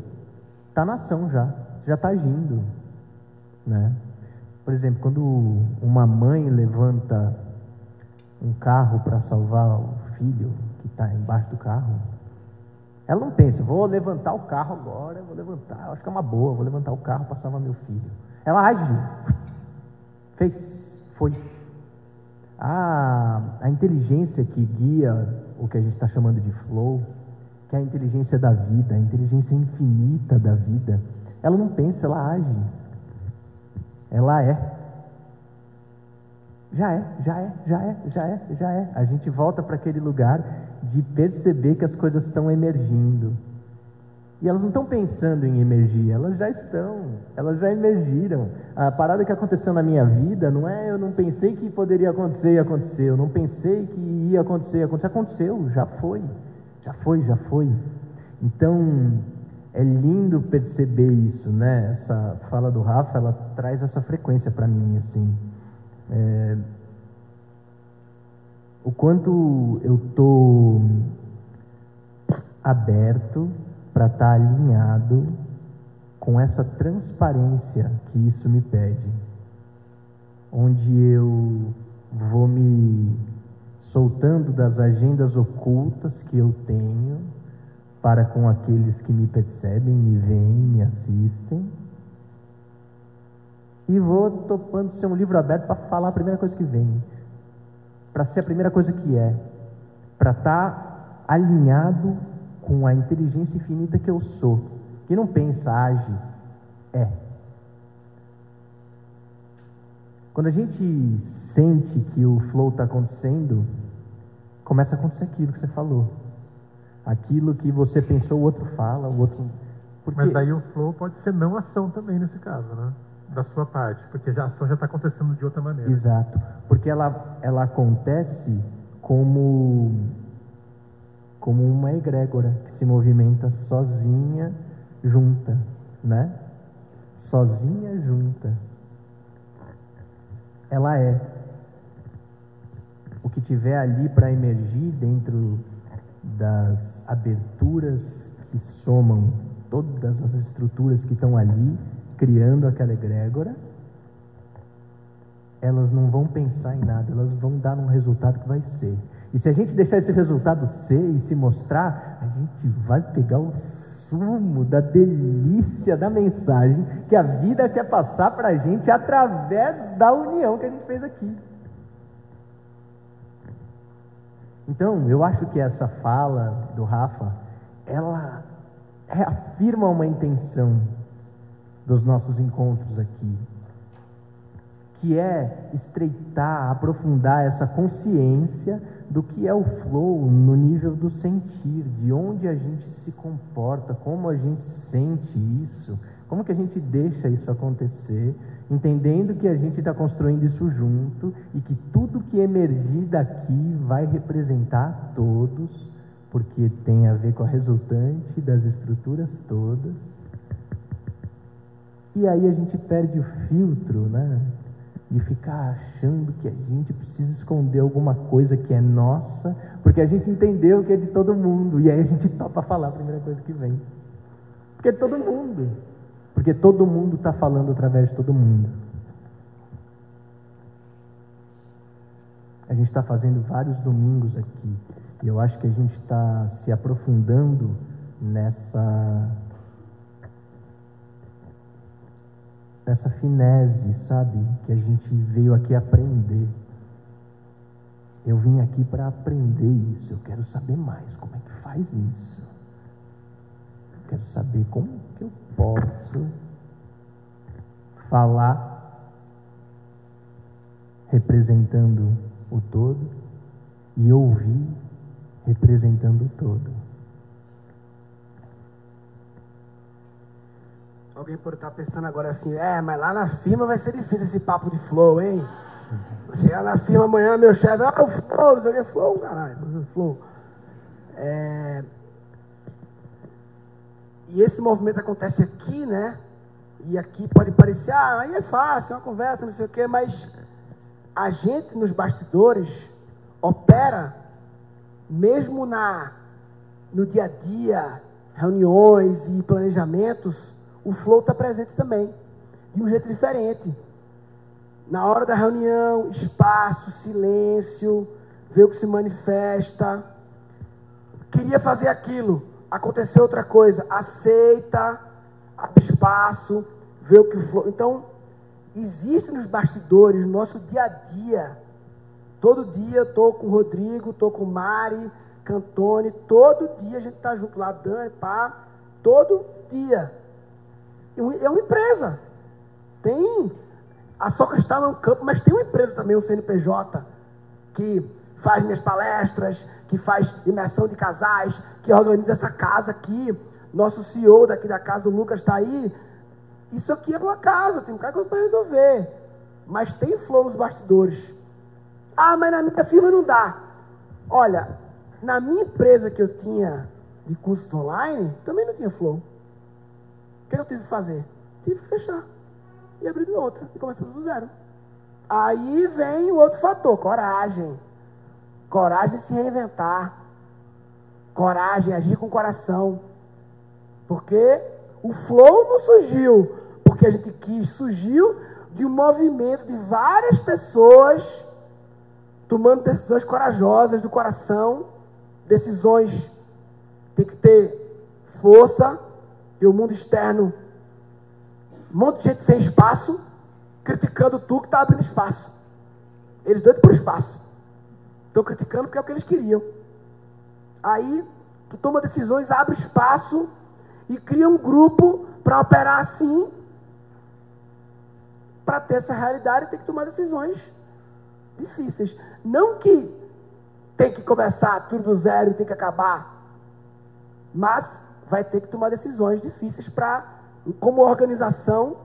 tá na ação já. Já tá agindo. Né? Por exemplo, quando uma mãe levanta um carro para salvar o filho que está embaixo do carro, ela não pensa, vou levantar o carro agora, vou levantar, acho que é uma boa, vou levantar o carro para salvar meu filho. Ela age, fez, foi. A, a inteligência que guia o que a gente está chamando de flow, que é a inteligência da vida, a inteligência infinita da vida, ela não pensa, ela age. Ela é. Já é, já é, já é, já é, já é. A gente volta para aquele lugar de perceber que as coisas estão emergindo. E elas não estão pensando em emergir, elas já estão, elas já emergiram. A parada que aconteceu na minha vida não é eu não pensei que poderia acontecer e aconteceu, eu não pensei que ia acontecer e aconteceu, aconteceu, já foi, já foi, já foi. Então, é lindo perceber isso, né? Essa fala do Rafa, ela traz essa frequência para mim, assim. É, o quanto eu tô aberto para estar alinhado com essa transparência que isso me pede, onde eu vou me soltando das agendas ocultas que eu tenho para com aqueles que me percebem, me veem, me assistem. E vou topando ser um livro aberto para falar a primeira coisa que vem, para ser a primeira coisa que é, para estar alinhado com a inteligência infinita que eu sou, que não pensa, age, é. Quando a gente sente que o flow está acontecendo, começa a acontecer aquilo que você falou. Aquilo que você pensou, o outro fala, o outro. Porque... Mas daí o flow pode ser não ação também nesse caso, né? Da sua parte, porque a ação já está acontecendo de outra maneira. Exato, porque ela, ela acontece como, como uma egrégora que se movimenta sozinha, junta, né? Sozinha, junta. Ela é. O que tiver ali para emergir dentro das aberturas que somam todas as estruturas que estão ali, criando aquela egrégora, elas não vão pensar em nada, elas vão dar um resultado que vai ser. E se a gente deixar esse resultado ser e se mostrar, a gente vai pegar o sumo da delícia da mensagem que a vida quer passar para a gente através da união que a gente fez aqui. Então, eu acho que essa fala do Rafa, ela reafirma uma intenção dos nossos encontros aqui, que é estreitar, aprofundar essa consciência do que é o flow no nível do sentir, de onde a gente se comporta, como a gente sente isso, como que a gente deixa isso acontecer, entendendo que a gente está construindo isso junto e que tudo que emergir daqui vai representar todos, porque tem a ver com a resultante das estruturas todas. E aí a gente perde o filtro, né? De ficar achando que a gente precisa esconder alguma coisa que é nossa, porque a gente entendeu que é de todo mundo, e aí a gente topa falar a primeira coisa que vem. Porque é de todo mundo. Porque todo mundo está falando através de todo mundo. A gente está fazendo vários domingos aqui. E eu acho que a gente está se aprofundando nessa nessa finese, sabe? Que a gente veio aqui aprender. Eu vim aqui para aprender isso. Eu quero saber mais como é que faz isso. Eu quero saber como que eu posso falar representando o todo e ouvir representando o todo. Alguém pode estar pensando agora assim, é, mas lá na firma vai ser difícil esse papo de flow, hein? Chegar na firma amanhã, meu chefe, ah, o flow, não sei o que, flow, caralho, flow. É... E esse movimento acontece aqui, né? E aqui pode parecer, ah, aí é fácil, é uma conversa, não sei o quê, mas a gente nos bastidores opera, mesmo na, no dia a dia, reuniões e planejamentos, o flow está presente também, de um jeito diferente. Na hora da reunião, espaço, silêncio, ver o que se manifesta. Queria fazer aquilo, aconteceu outra coisa, aceita, abre espaço, vê o que flow. Então, existe nos bastidores, no nosso dia a dia. Todo dia eu estou com o Rodrigo, estou com o Mari, Cantone, todo dia a gente está junto lá, Dani, pá, todo dia é uma empresa. Tem. A Só Cristal é um campo, mas tem uma empresa também, o CNPJ, que faz minhas palestras, que faz imersão de casais, que organiza essa casa aqui. Nosso CEO daqui da casa, o Lucas, está aí. Isso aqui é uma casa, tem um cara para resolver. Mas tem flow nos bastidores. Ah, mas na minha firma não dá. Olha, na minha empresa que eu tinha de cursos online, também não tinha flow. O que eu tive que fazer? Tive que fechar. E abrir outra. E começar do zero. Aí vem o outro fator, coragem. Coragem de se reinventar. Coragem, agir com o coração. Porque o flow não surgiu porque a gente quis, surgiu de um movimento de várias pessoas tomando decisões corajosas do coração, decisões tem que ter força, e o mundo externo, um monte de gente sem espaço, criticando tu que está abrindo espaço. Eles doidos por espaço. Estão criticando porque é o que eles queriam. Aí, tu toma decisões, abre espaço e cria um grupo para operar assim, para ter essa realidade, tem que tomar decisões difíceis. Não que tem que começar tudo do zero e tem que acabar, mas vai ter que tomar decisões difíceis para, como organização,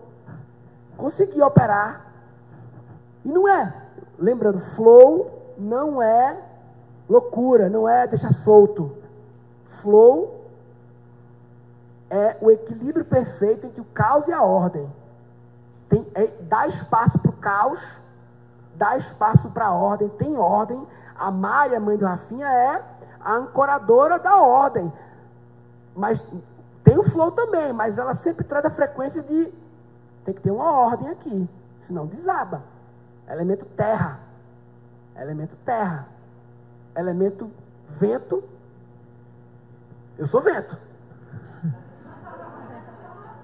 conseguir operar. E não é, lembrando, flow não é loucura, não é deixar solto. Flow é o equilíbrio perfeito entre o caos e a ordem. Tem, é, dá espaço para o caos, dá espaço para a ordem, tem ordem. A Mari, a mãe do Rafinha, é a ancoradora da ordem. Mas tem o flow também, mas ela sempre traz a frequência de tem que ter uma ordem aqui, senão desaba. Elemento terra. Elemento terra. Elemento vento. Eu sou vento.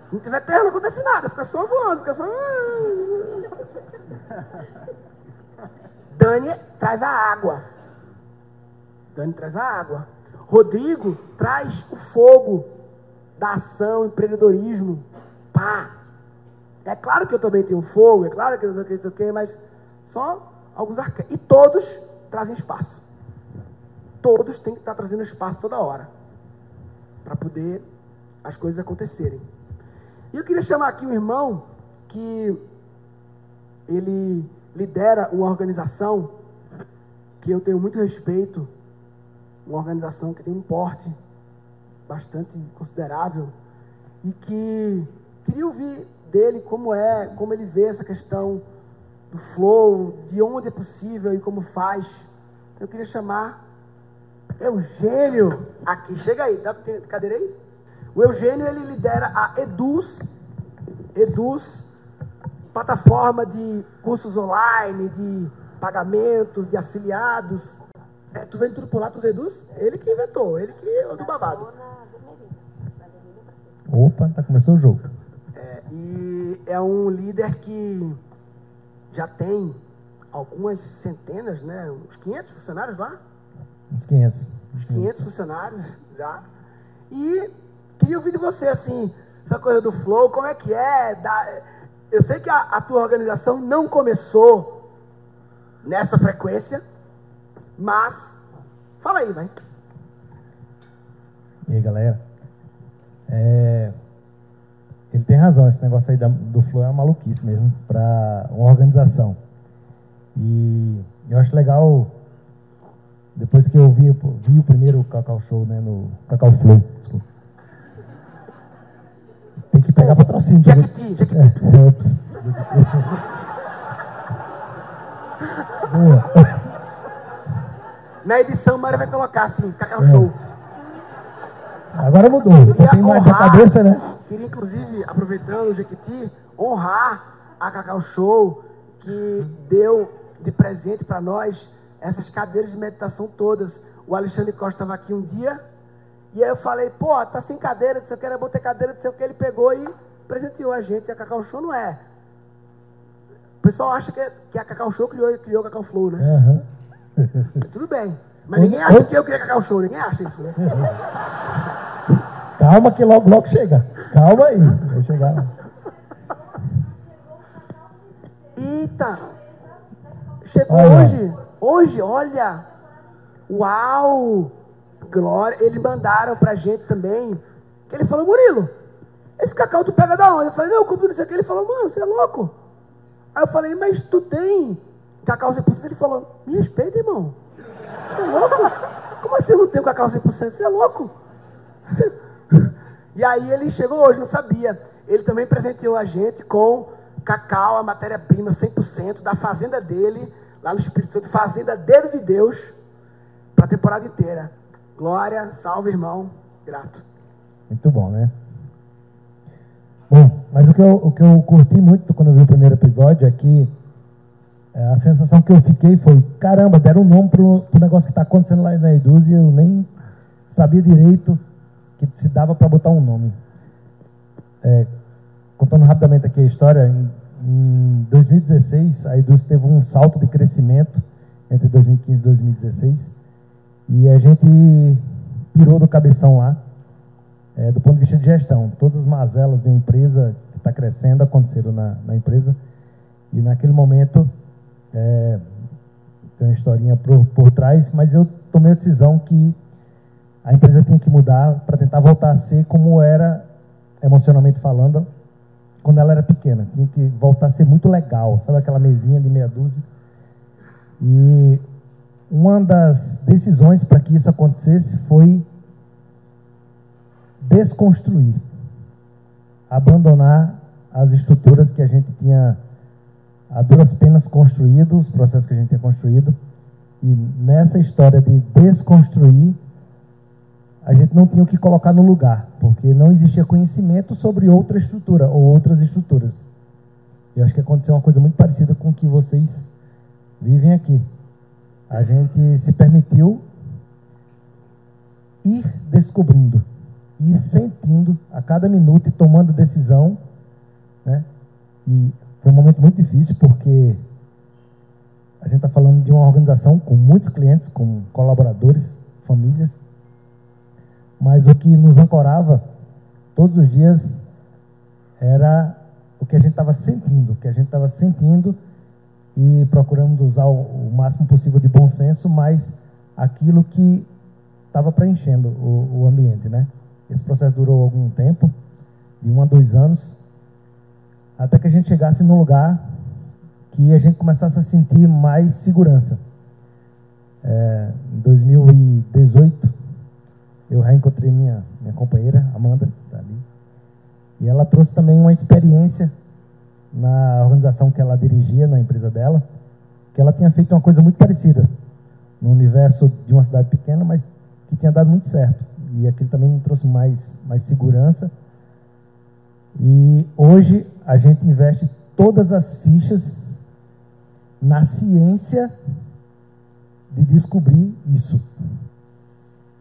Se não tiver terra, não acontece nada. Fica só voando, fica só. Dani traz a água. Dani traz a água. Rodrigo traz o fogo da ação, empreendedorismo. Pá! É claro que eu também tenho fogo, é claro que eu não sei o que, mas só alguns arcanos. E todos trazem espaço. Todos têm que estar trazendo espaço toda hora. Para poder as coisas acontecerem. E eu queria chamar aqui um irmão que ele lidera uma organização que eu tenho muito respeito, uma organização que tem um porte bastante considerável e que queria ouvir dele como é, como ele vê essa questão do flow, de onde é possível e como faz. Eu queria chamar Eugênio aqui. Chega aí, dá ter cadeira aí? O Eugênio ele lidera a Eduz, Eduz, plataforma de cursos online, de pagamentos, de afiliados é, tu vende tudo por lá, tu reduz? Ele que inventou, ele que é do babado. Opa, tá começando o jogo. É, E é um líder que já tem algumas centenas, né? Uns 500 funcionários lá? Uns 500. Uns 500 funcionários já. E queria ouvir de você, assim, essa coisa do flow, como é que é? Da... Eu sei que a, a tua organização não começou nessa frequência, mas fala aí, vai. E aí, galera? É, Ele tem razão, esse negócio aí do Flow é uma maluquice mesmo para uma organização. E eu acho legal, depois que eu vi, vi o primeiro Cacau Show, né, no Cacau Flow, desculpa. Tem que pegar patrocínio. Jequiti, Jequiti. É, ops. [laughs] Boa. Na edição, Mário vai colocar assim, Cacau É. Show. Agora mudou, então tem mais na cabeça, né? Queria, inclusive, aproveitando o Jequiti, honrar a Cacau Show, que deu de presente para nós essas cadeiras de meditação todas. O Alexandre Costa estava aqui um dia, e aí eu falei, pô, tá sem cadeira, não sei o que, era bom ter cadeira, não sei o que, ele pegou e presenteou a gente. E a Cacau Show não é. O pessoal acha que, é- que a Cacau Show criou, criou o Cacau Flow, né? Aham. Tudo bem. Mas ninguém acha que eu criei Cacau Show, ninguém acha isso, né? [laughs] Calma que logo, logo chega. Calma aí, vai chegar. Eita! Chegou Olha. hoje. Hoje, olha. Uau! Glória. Eles mandaram pra gente também. Que ele falou, Murilo, esse cacau tu pega da onde? Eu falei, não, eu compro isso aqui. Ele falou, mano, você é louco. Aí eu falei, mas tu tem cacau 100%? Ele falou, me respeita, irmão. Você é louco? Como assim eu não tenho cacau 100%? Você é louco? [laughs] E aí ele chegou hoje, não sabia. Ele também presenteou a gente com cacau, a matéria-prima 100% da fazenda dele, lá no Espírito Santo, fazenda Dedo de Deus, para a temporada inteira. Glória, salve, irmão. Grato. Muito bom, né? Bom, mas o que, eu, o que eu curti muito quando eu vi o primeiro episódio é que é, a sensação que eu fiquei foi, caramba, deram um nome pro, pro negócio que está acontecendo lá na Eduz e eu nem sabia direito que se dava para botar um nome. É, contando rapidamente aqui a história, em, em 2016 a Eduz teve um salto de crescimento entre 2015 e 2016 e a gente pirou do cabeção lá é, do ponto de vista de gestão. Todas as mazelas de uma empresa que está crescendo aconteceram na, na empresa. E naquele momento, é, tem uma historinha por, por trás, mas eu tomei a decisão que a empresa tinha que mudar para tentar voltar a ser como era, emocionalmente falando, quando ela era pequena. Tinha que voltar a ser muito legal, sabe aquela mesinha de meia dúzia? E uma das decisões para que isso acontecesse foi desconstruir, abandonar as estruturas que a gente tinha a duras penas construído, os processos que a gente tinha construído, e nessa história de desconstruir, a gente não tinha o que colocar no lugar, porque não existia conhecimento sobre outra estrutura ou outras estruturas. E acho que aconteceu uma coisa muito parecida com o que vocês vivem aqui. A gente se permitiu ir descobrindo, ir sentindo a cada minuto e tomando decisão, né? E foi um momento muito difícil porque a gente está falando de uma organização com muitos clientes, com colaboradores, famílias, mas o que nos ancorava todos os dias era o que a gente estava sentindo, o que a gente estava sentindo e procuramos usar o, máximo possível de bom senso, mas aquilo que estava preenchendo o, o ambiente, né? Esse processo durou algum tempo, de um a dois anos, até que a gente chegasse num lugar que a gente começasse a sentir mais segurança. É, em 2018, eu reencontrei minha, minha companheira, Amanda, tá ali, e ela trouxe também uma experiência na organização que ela dirigia, na empresa dela, que ela tinha feito uma coisa muito parecida, no universo de uma cidade pequena, mas que tinha dado muito certo. E aquilo também me trouxe mais, mais segurança. E hoje a gente investe todas as fichas na ciência de descobrir isso.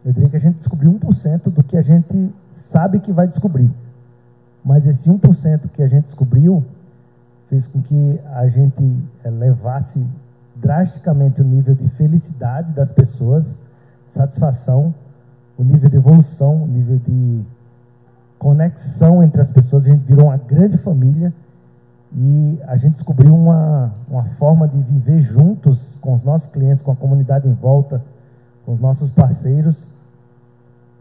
Eu diria que a gente descobriu 1% do que a gente sabe que vai descobrir. mas esse 1% que a gente descobriu fez com que a gente eh, levasse drasticamente o nível de felicidade das pessoas, satisfação, o nível de evolução, o nível de conexão entre as pessoas. A gente virou uma grande família e a gente descobriu uma, uma forma de viver juntos com os nossos clientes, com a comunidade em volta, com os nossos parceiros,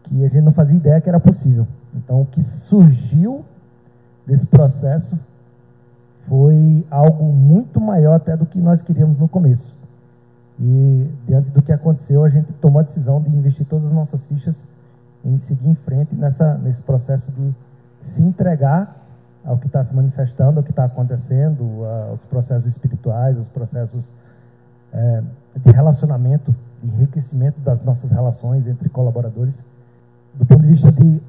que a gente não fazia ideia que era possível. Então, o que surgiu desse processo foi algo muito maior até do que nós queríamos no começo. E diante do que aconteceu, a gente tomou a decisão de investir todas as nossas fichas em seguir em frente nessa, nesse processo de se entregar ao que está se manifestando, ao que está acontecendo, aos processos espirituais, aos processos é, de relacionamento, de enriquecimento das nossas relações entre colaboradores. Do ponto de vista de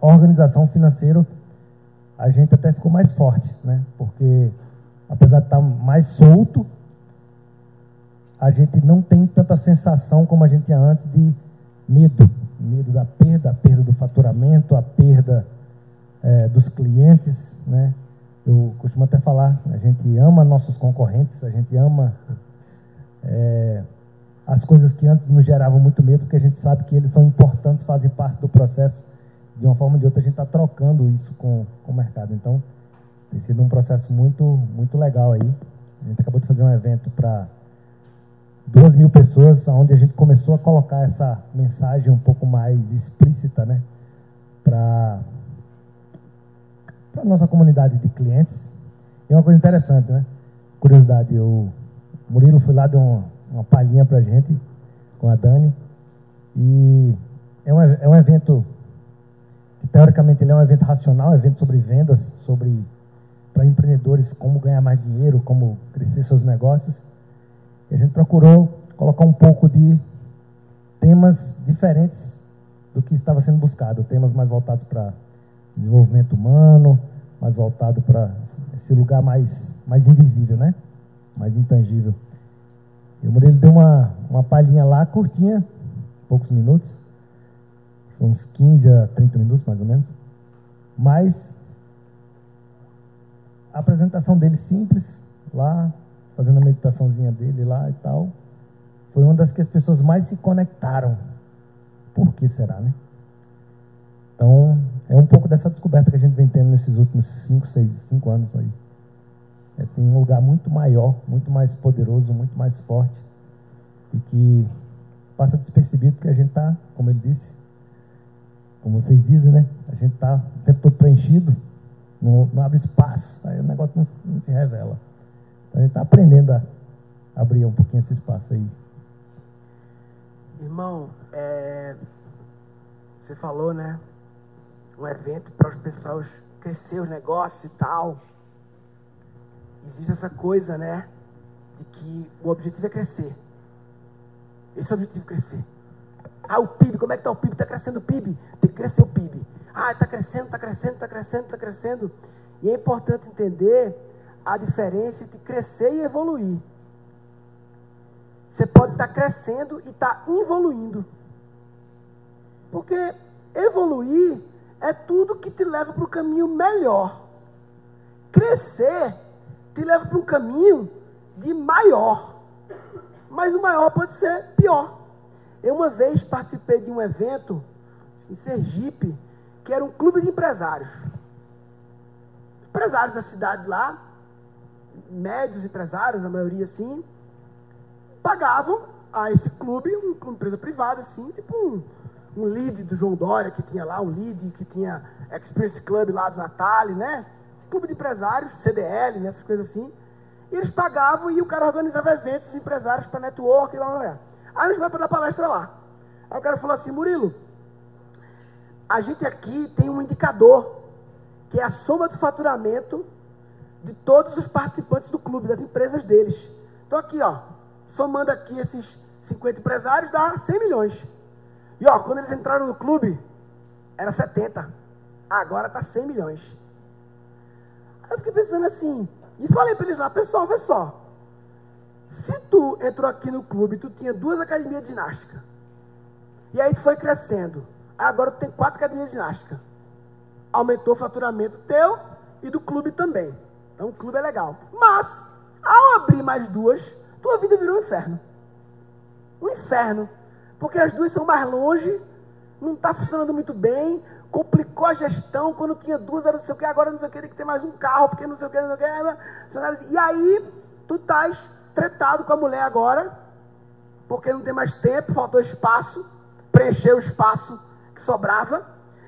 organização financeira, a gente até ficou mais forte, né? Porque apesar de estar tá mais solto, a gente não tem tanta sensação como a gente tinha antes de medo, medo da perda, a perda do faturamento, a perda é, dos clientes, né? Eu costumo até falar, a gente ama nossos concorrentes, a gente ama é, as coisas que antes nos geravam muito medo, porque a gente sabe que eles são importantes, fazem parte do processo de uma forma ou de outra, a gente está trocando isso com, com o mercado. Então, tem sido um processo muito, muito legal aí. A gente acabou de fazer um evento para duas mil pessoas, onde a gente começou a colocar essa mensagem um pouco mais explícita, né? Para a nossa comunidade de clientes. E uma coisa interessante, né? Curiosidade, o Murilo foi lá, deu uma, uma palhinha para a gente, com a Dani. E é um, é um evento teoricamente ele é um evento racional, um evento sobre vendas, sobre para empreendedores como ganhar mais dinheiro, como crescer seus negócios. E a gente procurou colocar um pouco de temas diferentes do que estava sendo buscado, temas mais voltados para desenvolvimento humano, mais voltado para esse lugar mais mais invisível, né? Mais intangível. E o Murilo deu uma, uma palhinha lá, curtinha, poucos minutos, uns 15 a 30 minutos mais ou menos. Mas a apresentação dele simples, lá, fazendo a meditaçãozinha dele lá e tal, foi uma das que as pessoas mais se conectaram. Por que será, né? Então, é um pouco dessa descoberta que a gente vem tendo nesses últimos 5, 6, 5 anos aí. É, tem um lugar muito maior, muito mais poderoso, muito mais forte, e que passa despercebido porque a gente está, como ele disse, como vocês dizem, né? A gente está o tempo todo preenchido, não, não abre espaço, aí o negócio não, não se revela. A gente está aprendendo a abrir um pouquinho esse espaço aí. Irmão, é, você falou, né? Um evento para os pessoas crescer os negócios e tal. Existe essa coisa, né? De que o objetivo é crescer. Esse é o objetivo crescer. Ah, o PIB, como é que está o PIB? Está crescendo o PIB? Tem que crescer o PIB. Ah, está crescendo, está crescendo, está crescendo, está crescendo. E é importante entender a diferença entre crescer e evoluir. Você pode estar crescendo e estar evoluindo. Porque evoluir é tudo que te leva para o caminho melhor. Crescer te leva para um caminho de maior. Mas o maior pode ser pior. Eu uma vez participei de um evento em Sergipe, que era um clube de empresários. Empresários da cidade lá, médios empresários, a maioria assim, pagavam a esse clube, uma empresa privada, assim, tipo um, um lead do João Dória, que tinha lá, um lead que tinha Experience Club lá do Natali, né? Esse clube de empresários, CDL, né? essas coisas assim. E eles pagavam e o cara organizava eventos de empresários para network e lá, lá, lá. Aí gente vai para dar palestra lá. Aí o cara falou assim, Murilo, a gente aqui tem um indicador, que é a soma do faturamento de todos os participantes do clube, das empresas deles. Então aqui, ó, somando aqui esses 50 empresários, dá 100 milhões. E ó, quando eles entraram no clube, era 70. Agora está 100 milhões. Eu fiquei pensando assim, e falei para eles lá, pessoal, vê só. Se tu entrou aqui no clube, tu tinha duas academias de ginástica. E aí tu foi crescendo. Agora tu tem quatro academias de ginástica. aumentou o faturamento teu e do clube também. Então o clube é legal. Mas, ao abrir mais duas, tua vida virou um inferno. Um inferno. Porque as duas são mais longe, não está funcionando muito bem, complicou a gestão, quando tinha duas era não sei o que, agora não sei o que, tem que ter mais um carro, porque não sei o que, não sei o que. E aí, tu estás tretado com a mulher agora, porque não tem mais tempo, faltou espaço, preencheu o espaço que sobrava,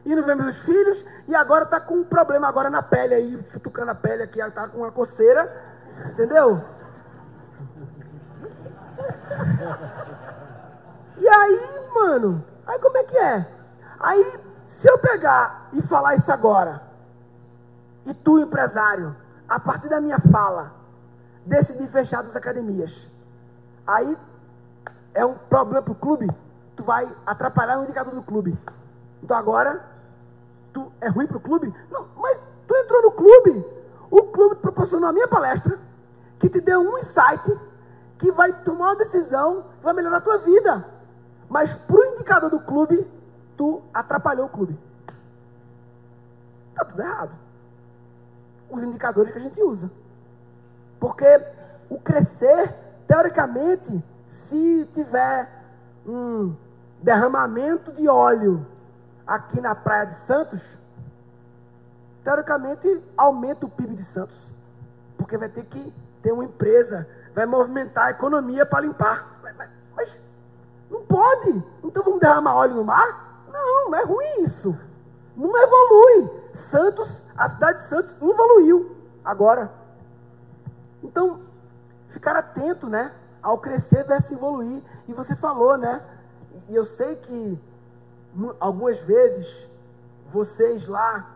e não vemos os filhos, e agora está com um problema agora na pele aí, futucando a pele aqui, está com uma coceira, entendeu? E aí, mano, aí como é que é? Aí, se eu pegar e falar isso agora, e tu, empresário, a partir da minha fala, decidir fechar as academias, aí é um problema para o clube, tu vai atrapalhar o indicador do clube. Então agora, tu é ruim para o clube? Não, mas tu entrou no clube, o clube proporcionou a minha palestra, que te deu um insight, que vai tomar uma decisão, que vai melhorar a tua vida. Mas para o indicador do clube, tu atrapalhou o clube. Está tudo errado. Os indicadores que a gente usa. Porque o crescer, teoricamente, se tiver um derramamento de óleo aqui na praia de Santos, teoricamente aumenta o PIB de Santos. Porque vai ter que ter uma empresa, vai movimentar a economia para limpar. Mas, mas, não pode. Então vamos derramar óleo no mar? Não, é ruim isso. Não evolui. Santos, a cidade de Santos evoluiu agora. Então, ficar atento, né? Ao crescer versus evoluir. E você falou, né? E eu sei que algumas vezes vocês lá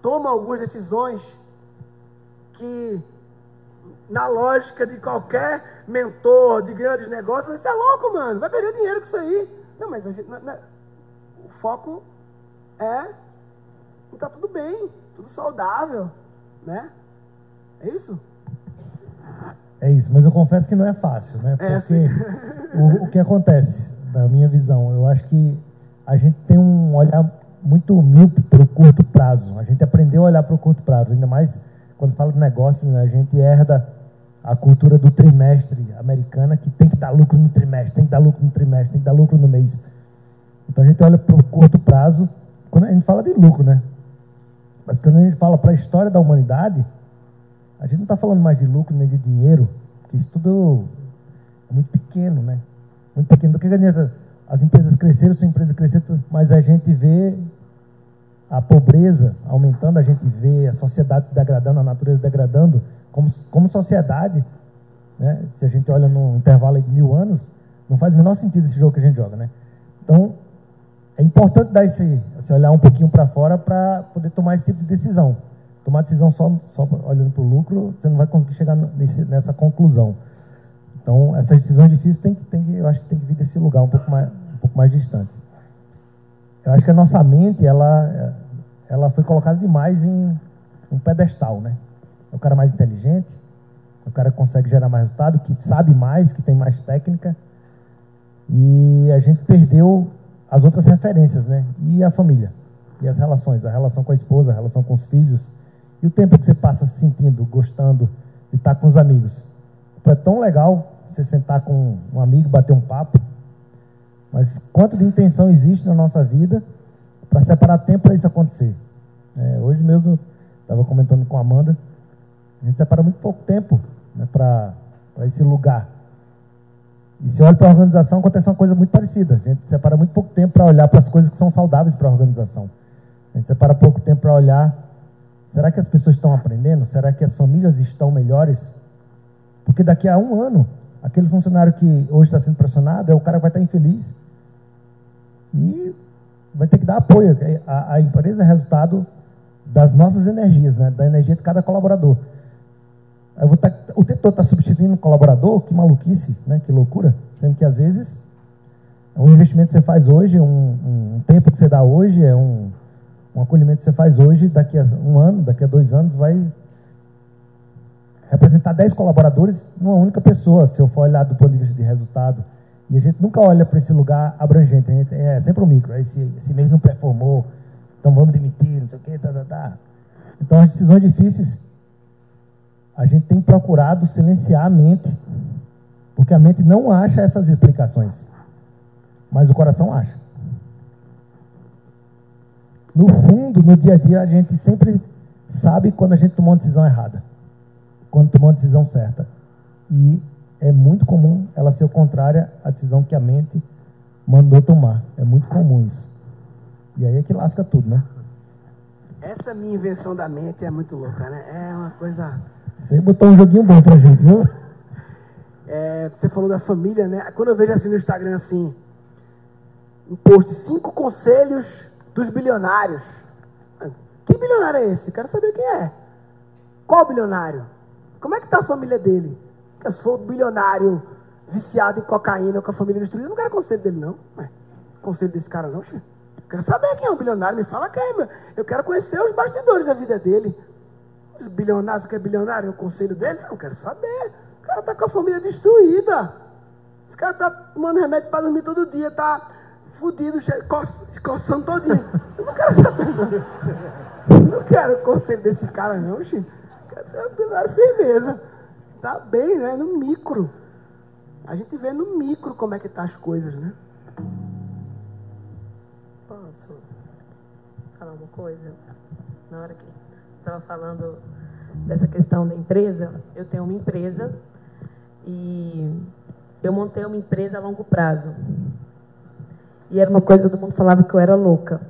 tomam algumas decisões que na lógica de qualquer mentor de grandes negócios, você é louco, mano, vai perder dinheiro com isso aí. Não, mas gente, não, não, o foco é e tá tudo bem, tudo saudável, né? É isso? É isso, mas eu confesso que não é fácil, né? É, Porque é, o, o que acontece, da minha visão, eu acho que a gente tem um olhar muito míope para o curto prazo. A gente aprendeu a olhar para o curto prazo, ainda mais quando fala de negócios, né? a gente herda a cultura do trimestre americana, que tem que dar lucro no trimestre, tem que dar lucro no trimestre, tem que dar lucro no mês. Então a gente olha para o curto prazo, quando a gente fala de lucro, né? Mas quando a gente fala para a história da humanidade, a gente não está falando mais de lucro nem de dinheiro, porque isso tudo é muito pequeno, né? Muito pequeno. Do que adianta as empresas cresceram, se a empresa crescer, mas a gente vê a pobreza aumentando, a gente vê a sociedade se degradando, a natureza degradando, como, como sociedade, né? se a gente olha num intervalo de mil anos, não faz o menor sentido esse jogo que a gente joga. Né? Então, é importante dar esse, esse olhar um pouquinho para fora para poder tomar esse tipo de decisão. Tomar decisão só, só olhando para o lucro, você não vai conseguir chegar nesse, nessa conclusão. Então, essas decisões difíceis tem que, tem que, eu acho que tem que vir desse lugar um pouco mais, pouco mais distante. Eu acho que a nossa mente, ela, ela foi colocada demais em um pedestal, né? É o cara mais inteligente, é o cara que consegue gerar mais resultado, que sabe mais, que tem mais técnica. E a gente perdeu as outras referências, né? E a família, e as relações, a relação com a esposa, a relação com os filhos, e o tempo que você passa se sentindo, gostando de estar com os amigos. É tão legal você sentar com um amigo, bater um papo, mas quanto de intenção existe na nossa vida para separar tempo para isso acontecer? É, hoje mesmo, estava comentando com a Amanda, a gente separa muito pouco tempo né, para esse lugar. E se olha para a organização, acontece uma coisa muito parecida. A gente separa muito pouco tempo para olhar para as coisas que são saudáveis para a organização. A gente separa pouco tempo para olhar: será que as pessoas estão aprendendo? Será que as famílias estão melhores? Porque daqui a um ano, aquele funcionário que hoje está sendo pressionado é o cara que vai estar infeliz e vai ter que dar apoio. A, a empresa é resultado das nossas energias, né? da energia de cada colaborador. Eu vou tá, o tempo está substituindo um colaborador, que maluquice, né? que loucura. Sendo que às vezes é um investimento que você faz hoje, um, um tempo que você dá hoje, é um, um acolhimento que você faz hoje, daqui a um ano, daqui a dois anos, vai representar 10 colaboradores numa única pessoa, se eu for olhar do ponto de vista de resultado. E a gente nunca olha para esse lugar abrangente, é sempre o um micro. Esse, esse mês não performou, Então vamos demitir, não sei o quê, tá, tá, tá. Então as decisões difíceis, a gente tem procurado silenciar a mente, porque a mente não acha essas explicações, mas o coração acha. No fundo, no dia a dia, a gente sempre sabe quando a gente tomou uma decisão errada, quando tomou uma decisão certa. E é muito comum ela ser contrária à decisão que a mente mandou tomar. É muito comum isso. E aí é que lasca tudo, né? Essa minha invenção da mente é muito louca, né? É uma coisa. Você botou um joguinho bom pra gente, viu? É, você falou da família, né? Quando eu vejo assim no Instagram assim, um post, cinco conselhos dos bilionários. Que bilionário é esse? Quero saber quem é. Qual bilionário? Como é que está a família dele? Porque se for um bilionário viciado em cocaína com a família destruída, eu não quero conselho dele, não. Ué, conselho desse cara, não, Chico. Quero saber quem é o bilionário. Me fala quem, meu. Eu quero conhecer os bastidores da vida dele. Os bilionários, que é bilionário, é o conselho dele? Não, quero saber. O cara tá com a família destruída. Esse cara tá tomando remédio para dormir todo dia, tá fudido, coçando todinho. Eu não quero saber, não. Eu não quero conselho desse cara, não. Um bilionário firmeza. Tá bem, né? No micro. A gente vê no micro como é que tá as coisas, né? Posso falar uma coisa? Na hora que estava falando dessa questão da empresa, eu tenho uma empresa e eu montei uma empresa a longo prazo. E era uma coisa, todo mundo falava que eu era louca.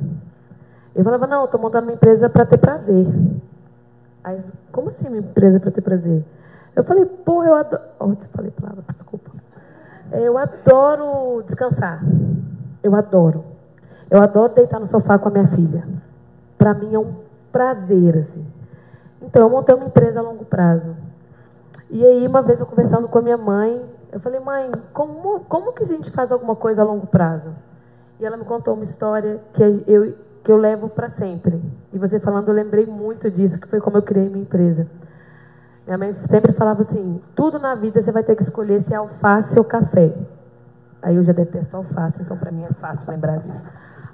Eu falava, não, estou montando uma empresa para ter prazer. Aí, como assim uma empresa para ter prazer? Eu falei, porra, eu adoro. Oh, falei palavra, desculpa. Eu adoro descansar. Eu adoro. Eu adoro deitar no sofá com a minha filha. Para mim é um prazer, assim. Então, eu montei uma empresa a longo prazo. E aí, uma vez eu conversando com a minha mãe, eu falei, mãe, como, como que a gente faz alguma coisa a longo prazo? E ela me contou uma história que eu, que eu levo para sempre. E você falando, eu lembrei muito disso, que foi como eu criei minha empresa. Minha mãe sempre falava assim: tudo na vida você vai ter que escolher se é alface ou café. Aí eu já detesto alface, então para mim é fácil lembrar disso.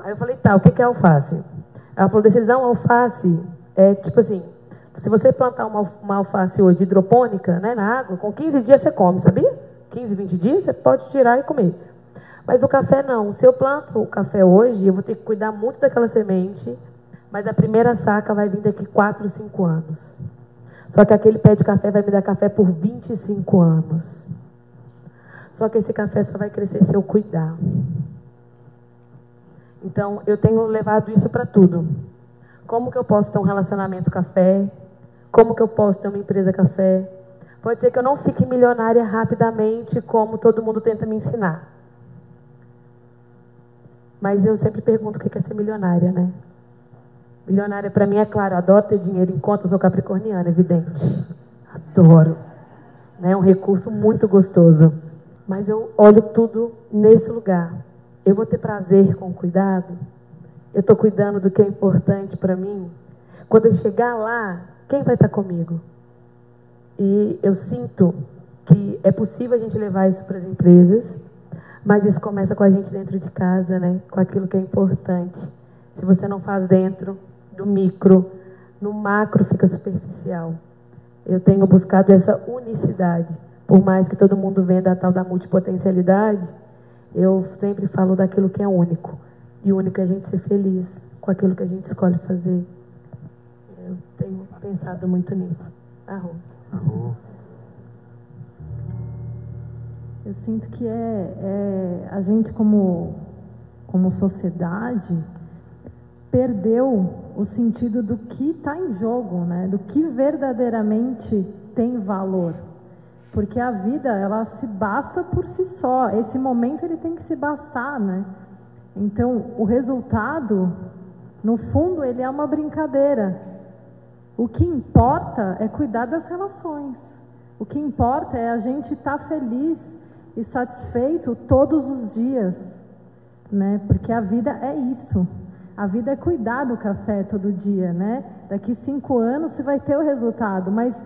Aí eu falei: tá, o que é alface? Ela falou: decisão alface é tipo assim: se você plantar uma, uma alface hoje hidropônica né, na água, com 15 dias você come, sabia? 15, 20 dias você pode tirar e comer. Mas o café não. Se eu planto o café hoje, eu vou ter que cuidar muito daquela semente, mas a primeira saca vai vir daqui 4, 5 anos. Só que aquele pé de café vai me dar café por 25 anos. Só que esse café só vai crescer se eu cuidar. Então, eu tenho levado isso para tudo. Como que eu posso ter um relacionamento café? Como que eu posso ter uma empresa café? Pode ser que eu não fique milionária rapidamente, como todo mundo tenta me ensinar. Mas eu sempre pergunto o que é ser milionária, né? Milionária para mim é claro, adoro ter dinheiro em conta, sou capricorniana, evidente. Adoro. É né? um recurso muito gostoso. Mas eu olho tudo nesse lugar. Eu vou ter prazer com o cuidado? Eu estou cuidando do que é importante para mim? Quando eu chegar lá, quem vai estar tá comigo? E eu sinto que é possível a gente levar isso para as empresas, mas isso começa com a gente dentro de casa, né? Com aquilo que é importante. Se você não faz dentro, do micro, no macro fica superficial. Eu tenho buscado essa unicidade. Por mais que todo mundo venda a tal da multipotencialidade, eu sempre falo daquilo que é único. E o único é a gente ser feliz com aquilo que a gente escolhe fazer. Eu tenho pensado muito nisso. Arro. Arro. Eu sinto que é, é a gente como, como sociedade perdeu o sentido do que está em jogo, né? do que verdadeiramente tem valor. Porque a vida, ela se basta por si só. Esse momento ele tem que se bastar, né? Então, o resultado, no fundo, ele é uma brincadeira. O que importa é cuidar das relações. O que importa é a gente estar tá feliz e satisfeito todos os dias, né? Porque a vida é isso. A vida é cuidar do café todo dia, né? Daqui cinco anos você vai ter o resultado, mas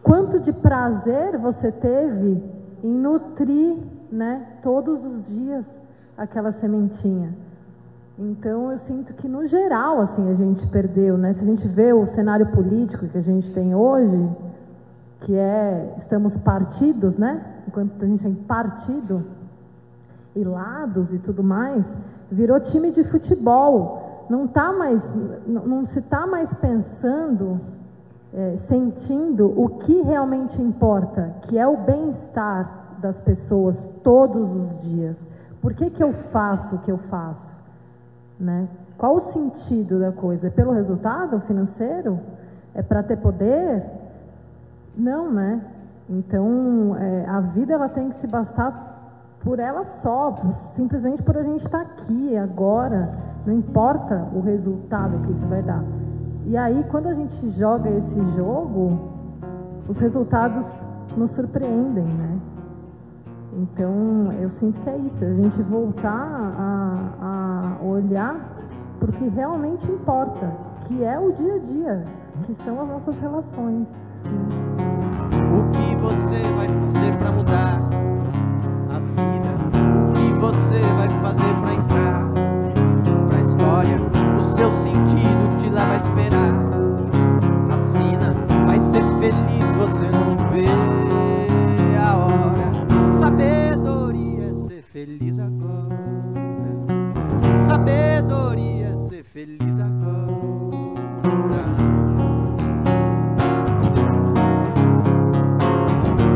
quanto de prazer você teve em nutrir, né? Todos os dias aquela sementinha. Então eu sinto que no geral assim a gente perdeu, né? Se a gente vê o cenário político que a gente tem hoje, que é estamos partidos, né? Enquanto a gente tem partido e lados e tudo mais, virou time de futebol. Não tá mais, não, se está mais pensando, é, sentindo o que realmente importa, que é o bem-estar das pessoas todos os dias. Por que, que eu faço o que eu faço? Né? Qual o sentido da coisa? É pelo resultado financeiro? É para ter poder? Não, né? Então, é, a vida ela tem que se bastar por ela só, simplesmente por a gente estar aqui, agora. Não importa o resultado que isso vai dar. E aí, quando a gente joga esse jogo, os resultados nos surpreendem, né? Então, eu sinto que é isso, a gente voltar a, a olhar para o que realmente importa, que é o dia a dia, que são as nossas relações. O que você vai fazer para mudar você vai fazer para entrar para a história? O seu sentido te leva a esperar. Assina, vai ser feliz, você não vê a hora. Sabedoria é ser feliz agora. Sabedoria é ser feliz agora.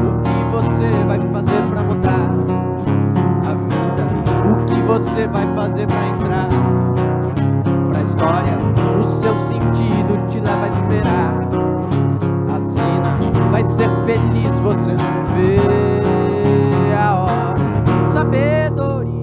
O que você vai fazer pra mudar você vai fazer pra entrar pra história? O seu sentido te leva a esperar. Assina, vai ser feliz, você não vê a hora. Sabedoria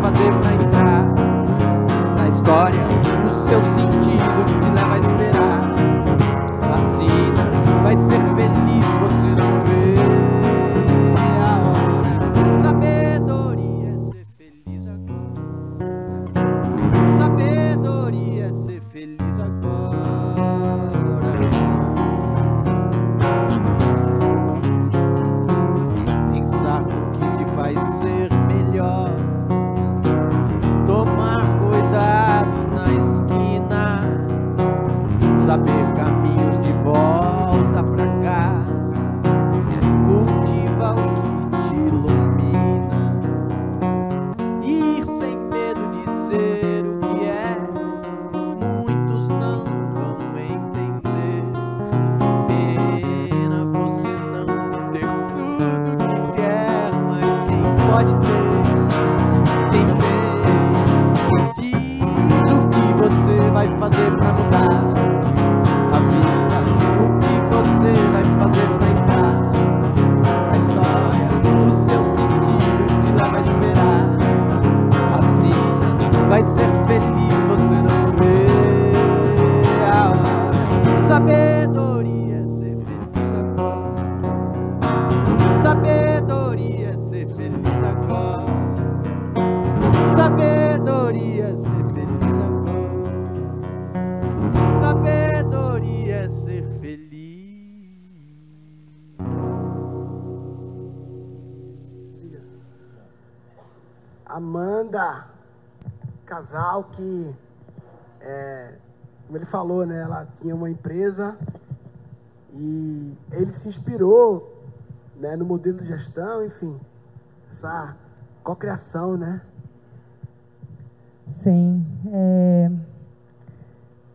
fazer pra entrar na história. O seu sentido te leva a esperar. Assina, vai ser casal que, é, como ele falou, né? Ela tinha uma empresa e ele se inspirou né, no modelo de gestão, enfim, essa cocriação, né? Sim, é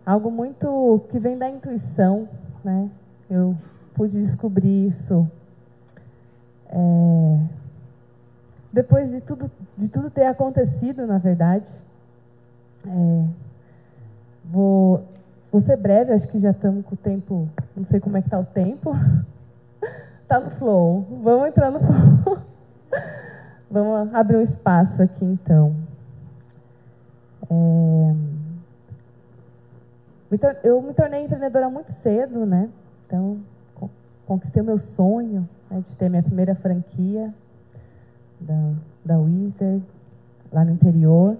algo muito que vem da intuição, né? Eu pude descobrir isso é, depois de tudo, de tudo ter acontecido, na verdade. É, vou, vou ser breve, acho que já estamos com o tempo, não sei como é que está o tempo. Está [laughs] no flow. Vamos entrar no [laughs] flow. Vamos abrir um espaço aqui, então. É, eu me tornei empreendedora muito cedo, né? Então, conquistei o meu sonho né, de ter minha primeira franquia da, da Wizard, lá no interior.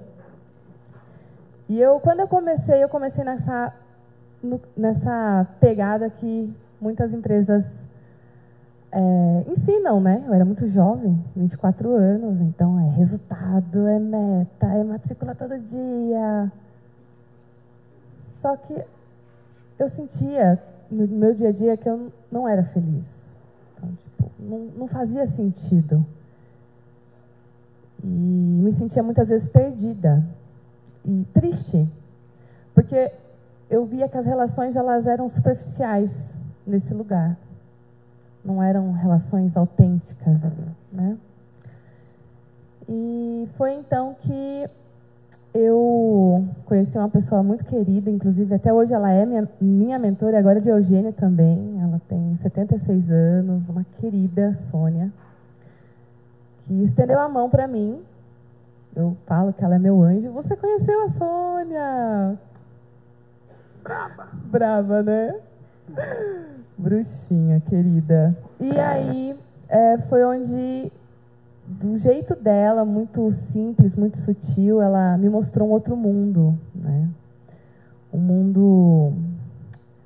E eu, quando eu comecei, eu comecei nessa, nessa pegada que muitas empresas é, ensinam, né? Eu era muito jovem, 24 anos, então é resultado, é meta, é matrícula todo dia. Só que eu sentia no meu dia a dia que eu não era feliz. Então, tipo, não, não fazia sentido. E me sentia muitas vezes perdida triste, porque eu via que as relações elas eram superficiais nesse lugar não eram relações autênticas ali, né? E foi então que eu conheci uma pessoa muito querida, inclusive até hoje ela é minha, minha mentora, agora de Eugênia também. Ela tem 76 anos, uma querida Sônia, que estendeu a mão para mim. Eu falo que ela é meu anjo. Você conheceu a Sônia? Braba. Braba, né? Bruxinha, querida. E aí é, foi onde, do jeito dela, muito simples, muito sutil, ela me mostrou um outro mundo, né? Um mundo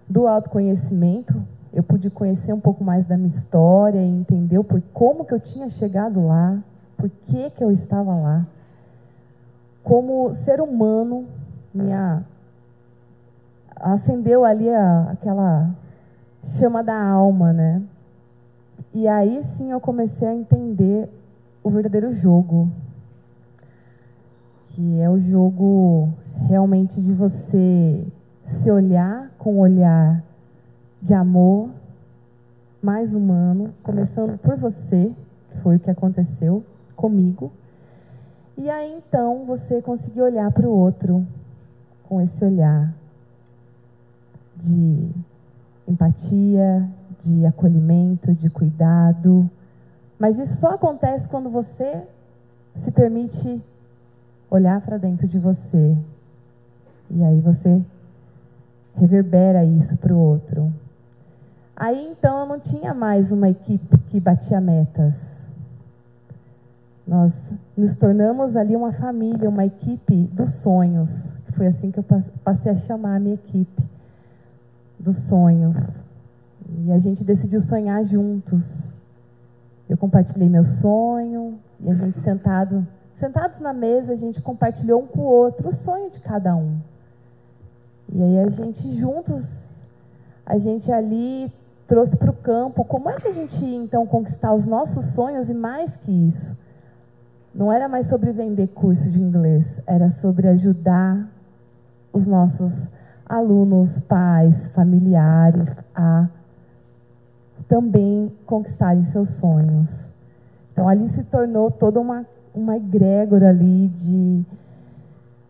do autoconhecimento. Eu pude conhecer um pouco mais da minha história e entender por como que eu tinha chegado lá, por que que eu estava lá. Como ser humano, minha acendeu ali a, aquela chama da alma, né? E aí sim eu comecei a entender o verdadeiro jogo, que é o jogo realmente de você se olhar com um olhar de amor mais humano, começando por você, que foi o que aconteceu comigo. E aí então você conseguir olhar para o outro com esse olhar de empatia, de acolhimento, de cuidado. Mas isso só acontece quando você se permite olhar para dentro de você. E aí você reverbera isso para o outro. Aí então eu não tinha mais uma equipe que batia metas. Nós nos tornamos ali uma família, uma equipe dos sonhos. Foi assim que eu passei a chamar a minha equipe dos sonhos. E a gente decidiu sonhar juntos. Eu compartilhei meu sonho e a gente sentado, sentados na mesa, a gente compartilhou um com o outro o sonho de cada um. E aí a gente juntos, a gente ali trouxe para o campo como é que a gente ia então conquistar os nossos sonhos e mais que isso. Não era mais sobre vender curso de inglês, era sobre ajudar os nossos alunos, pais, familiares a também conquistarem seus sonhos. Então ali se tornou toda uma, uma egrégora ali de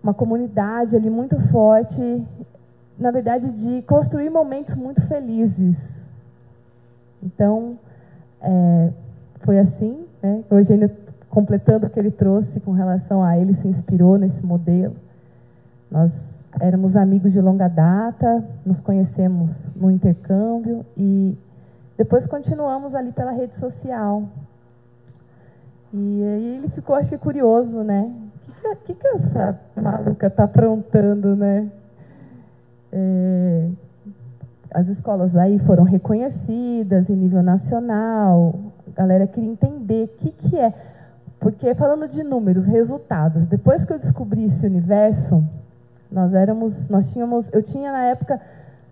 uma comunidade ali muito forte, na verdade de construir momentos muito felizes. Então é, foi assim, né? O Eugênio completando o que ele trouxe com relação a ele se inspirou nesse modelo. Nós éramos amigos de longa data, nos conhecemos no intercâmbio e depois continuamos ali pela rede social. E aí ele ficou, acho que, curioso, né? O que, que, que, essa maluca está aprontando, né? É, as escolas aí foram reconhecidas em nível nacional. A galera queria entender o que, que é. Porque, falando de números, resultados, depois que eu descobri esse universo, nós éramos, nós tínhamos, eu tinha na época,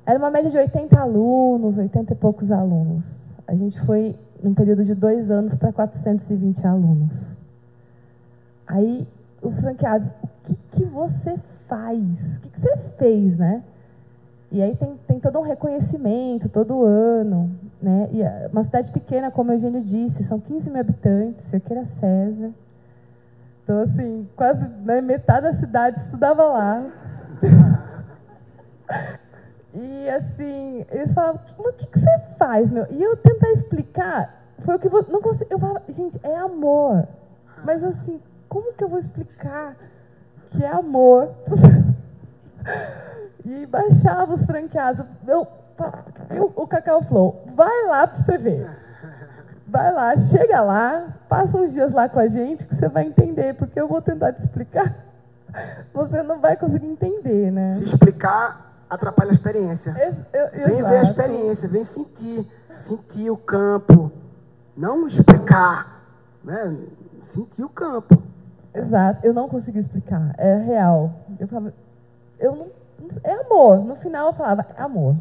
era uma média de 80 alunos, 80 e poucos alunos. A gente foi, num período de dois anos, para 420 alunos. Aí, os franqueados, o que, que você faz? O que, que você fez, né? E aí tem, tem todo um reconhecimento, todo ano. Né? E é uma cidade pequena, como o Eugênio disse, são 15 mil habitantes, Cerqueira César. Então, assim, quase né, metade da cidade estudava lá. [laughs] E assim, eles falavam, o que, que você faz, meu? E eu tentar explicar, foi o que eu não consegui. Eu falava, gente, é amor. Mas assim, como que eu vou explicar que é amor? [laughs] e baixava os franqueados. Eu, eu, o Cacau Flow, vai lá para você ver. Vai lá, chega lá, passa uns dias lá com a gente que você vai entender, porque eu vou tentar te explicar. [laughs] Você não vai conseguir entender, né? Se explicar, atrapalha a experiência. Eu, vem ver a experiência, vem sentir, sentir o campo, não explicar, né? Sentir o campo. Exato, eu não consegui explicar, é real. Eu falava, eu não, é amor. No final eu falava, é amor.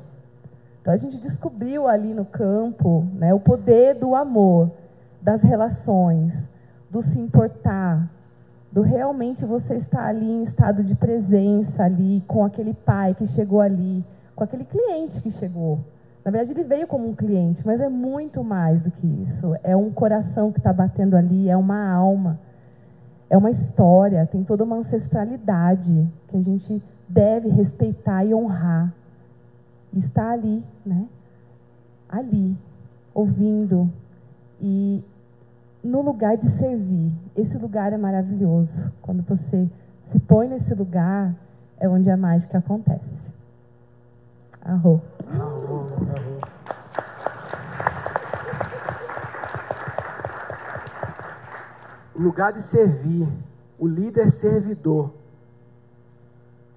Então a gente descobriu ali no campo, né, o poder do amor, das relações, do se importar, do realmente você estar ali em estado de presença ali com aquele pai que chegou ali, com aquele cliente que chegou. Na verdade, ele veio como um cliente, mas é muito mais do que isso. É um coração que está batendo ali, é uma alma, é uma história, tem toda uma ancestralidade que a gente deve respeitar e honrar. Está ali, né? Ali, ouvindo e no lugar de servir. Esse lugar é maravilhoso. Quando você se põe nesse lugar, é onde a mágica acontece. Arro. O lugar de servir, o líder servidor.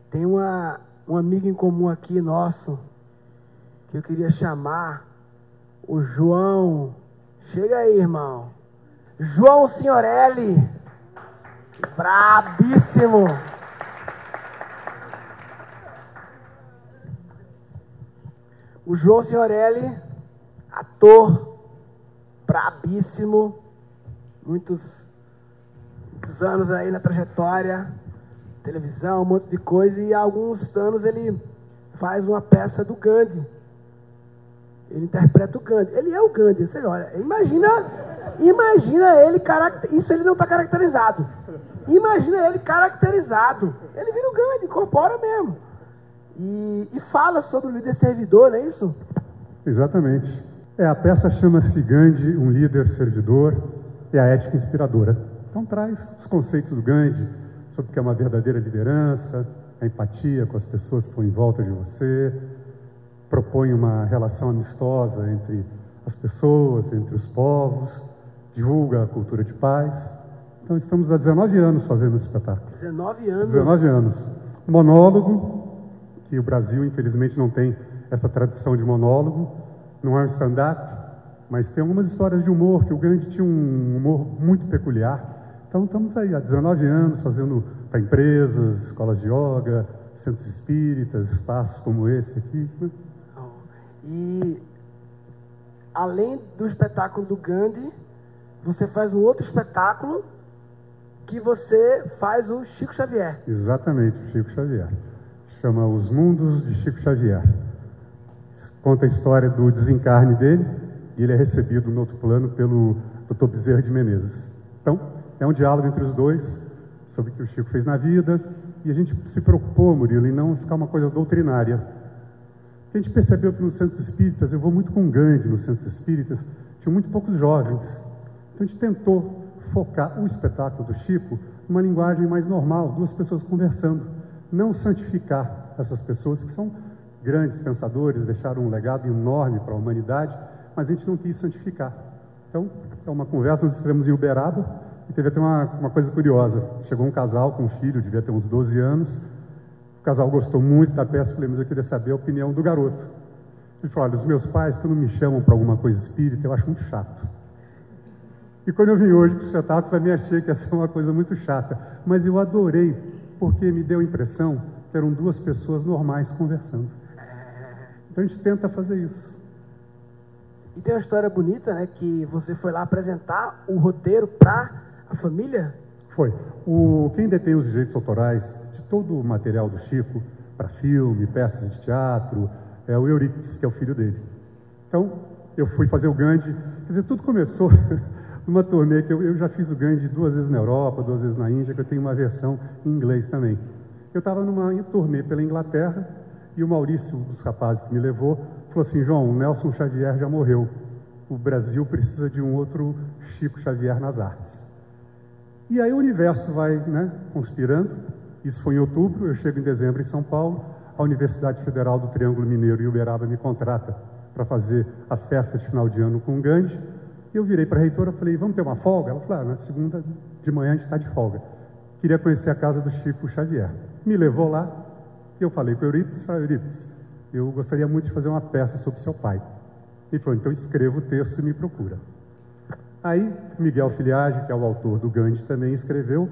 Tem uma, um amigo em comum aqui nosso que eu queria chamar, o João. Chega aí, irmão. João Signorelli. Brabíssimo. O João Signorelli, ator brabíssimo, muitos, muitos anos aí na trajetória, televisão, um monte de coisa, e há alguns anos ele faz uma peça do Gandhi. Ele interpreta o Gandhi. Ele é o Gandhi, você olha, imagina Imagina ele, caracter... isso ele não está caracterizado. Imagina ele caracterizado. Ele vira o Gandhi, incorpora mesmo. E, e fala sobre o líder servidor, não é isso? Exatamente. É, a peça chama-se Gandhi, um líder servidor, e a ética inspiradora. Então traz os conceitos do Gandhi sobre o que é uma verdadeira liderança, a empatia com as pessoas que estão em volta de você, propõe uma relação amistosa entre as pessoas, entre os povos, divulga a cultura de paz. Então estamos há 19 anos fazendo esse espetáculo. 19 anos? 19 anos. Monólogo, que o Brasil infelizmente não tem essa tradição de monólogo, não é um stand-up, mas tem algumas histórias de humor, que o Grande tinha um humor muito peculiar. Então estamos aí há 19 anos fazendo para empresas, escolas de yoga, centros espíritas, espaços como esse aqui. Né? E além do espetáculo do Gandhi, você faz um outro espetáculo que você faz o Chico Xavier. Exatamente, o Chico Xavier. Chama Os Mundos de Chico Xavier. Conta a história do desencarne dele e ele é recebido no outro plano pelo Dr. Bezerra de Menezes. Então, é um diálogo entre os dois sobre o que o Chico fez na vida e a gente se preocupou, Murilo, em não ficar uma coisa doutrinária. A gente percebeu que nos centros espíritas, eu vou muito com Gandhi nos centros espíritas, tinham muito poucos jovens. Então a gente tentou focar o espetáculo do Chico numa linguagem mais normal, duas pessoas conversando, não santificar essas pessoas que são grandes pensadores, deixaram um legado enorme para a humanidade, mas a gente não quis santificar. Então, é uma conversa, nós estivemos em Uberaba e teve até uma, uma coisa curiosa. Chegou um casal com um filho, devia ter uns 12 anos. O casal gostou muito da peça, falei, mas eu queria saber a opinião do garoto. Ele falou, olha, os meus pais, quando me chamam para alguma coisa espírita, eu acho muito chato. E quando eu vim hoje para o espetáculo, também achei que ia ser uma coisa muito chata. Mas eu adorei, porque me deu a impressão que eram duas pessoas normais conversando. Então a gente tenta fazer isso. E tem uma história bonita, né? Que você foi lá apresentar o roteiro para a família? Foi. O, quem detém os direitos autorais todo o material do Chico para filme, peças de teatro, é o Eurípides, que é o filho dele. Então, eu fui fazer o Gandhi, quer dizer, tudo começou [laughs] numa turnê que eu, eu já fiz o Gandhi duas vezes na Europa, duas vezes na Índia, que eu tenho uma versão em inglês também. Eu estava numa turnê pela Inglaterra e o Maurício, um dos rapazes que me levou, falou assim: João, o Nelson Xavier já morreu. O Brasil precisa de um outro Chico Xavier nas artes. E aí o universo vai né, conspirando. Isso foi em outubro, eu chego em dezembro em São Paulo. A Universidade Federal do Triângulo Mineiro, em Uberaba, me contrata para fazer a festa de final de ano com o Gandhi. E eu virei para a reitora e falei: vamos ter uma folga? Ela falou: ah, na segunda de manhã a gente está de folga. Queria conhecer a casa do Chico Xavier. Me levou lá e eu falei com o Eurípides: falei, eu gostaria muito de fazer uma peça sobre seu pai. Ele falou: então escreva o texto e me procura. Aí, Miguel Filiage, que é o autor do Gandhi, também escreveu.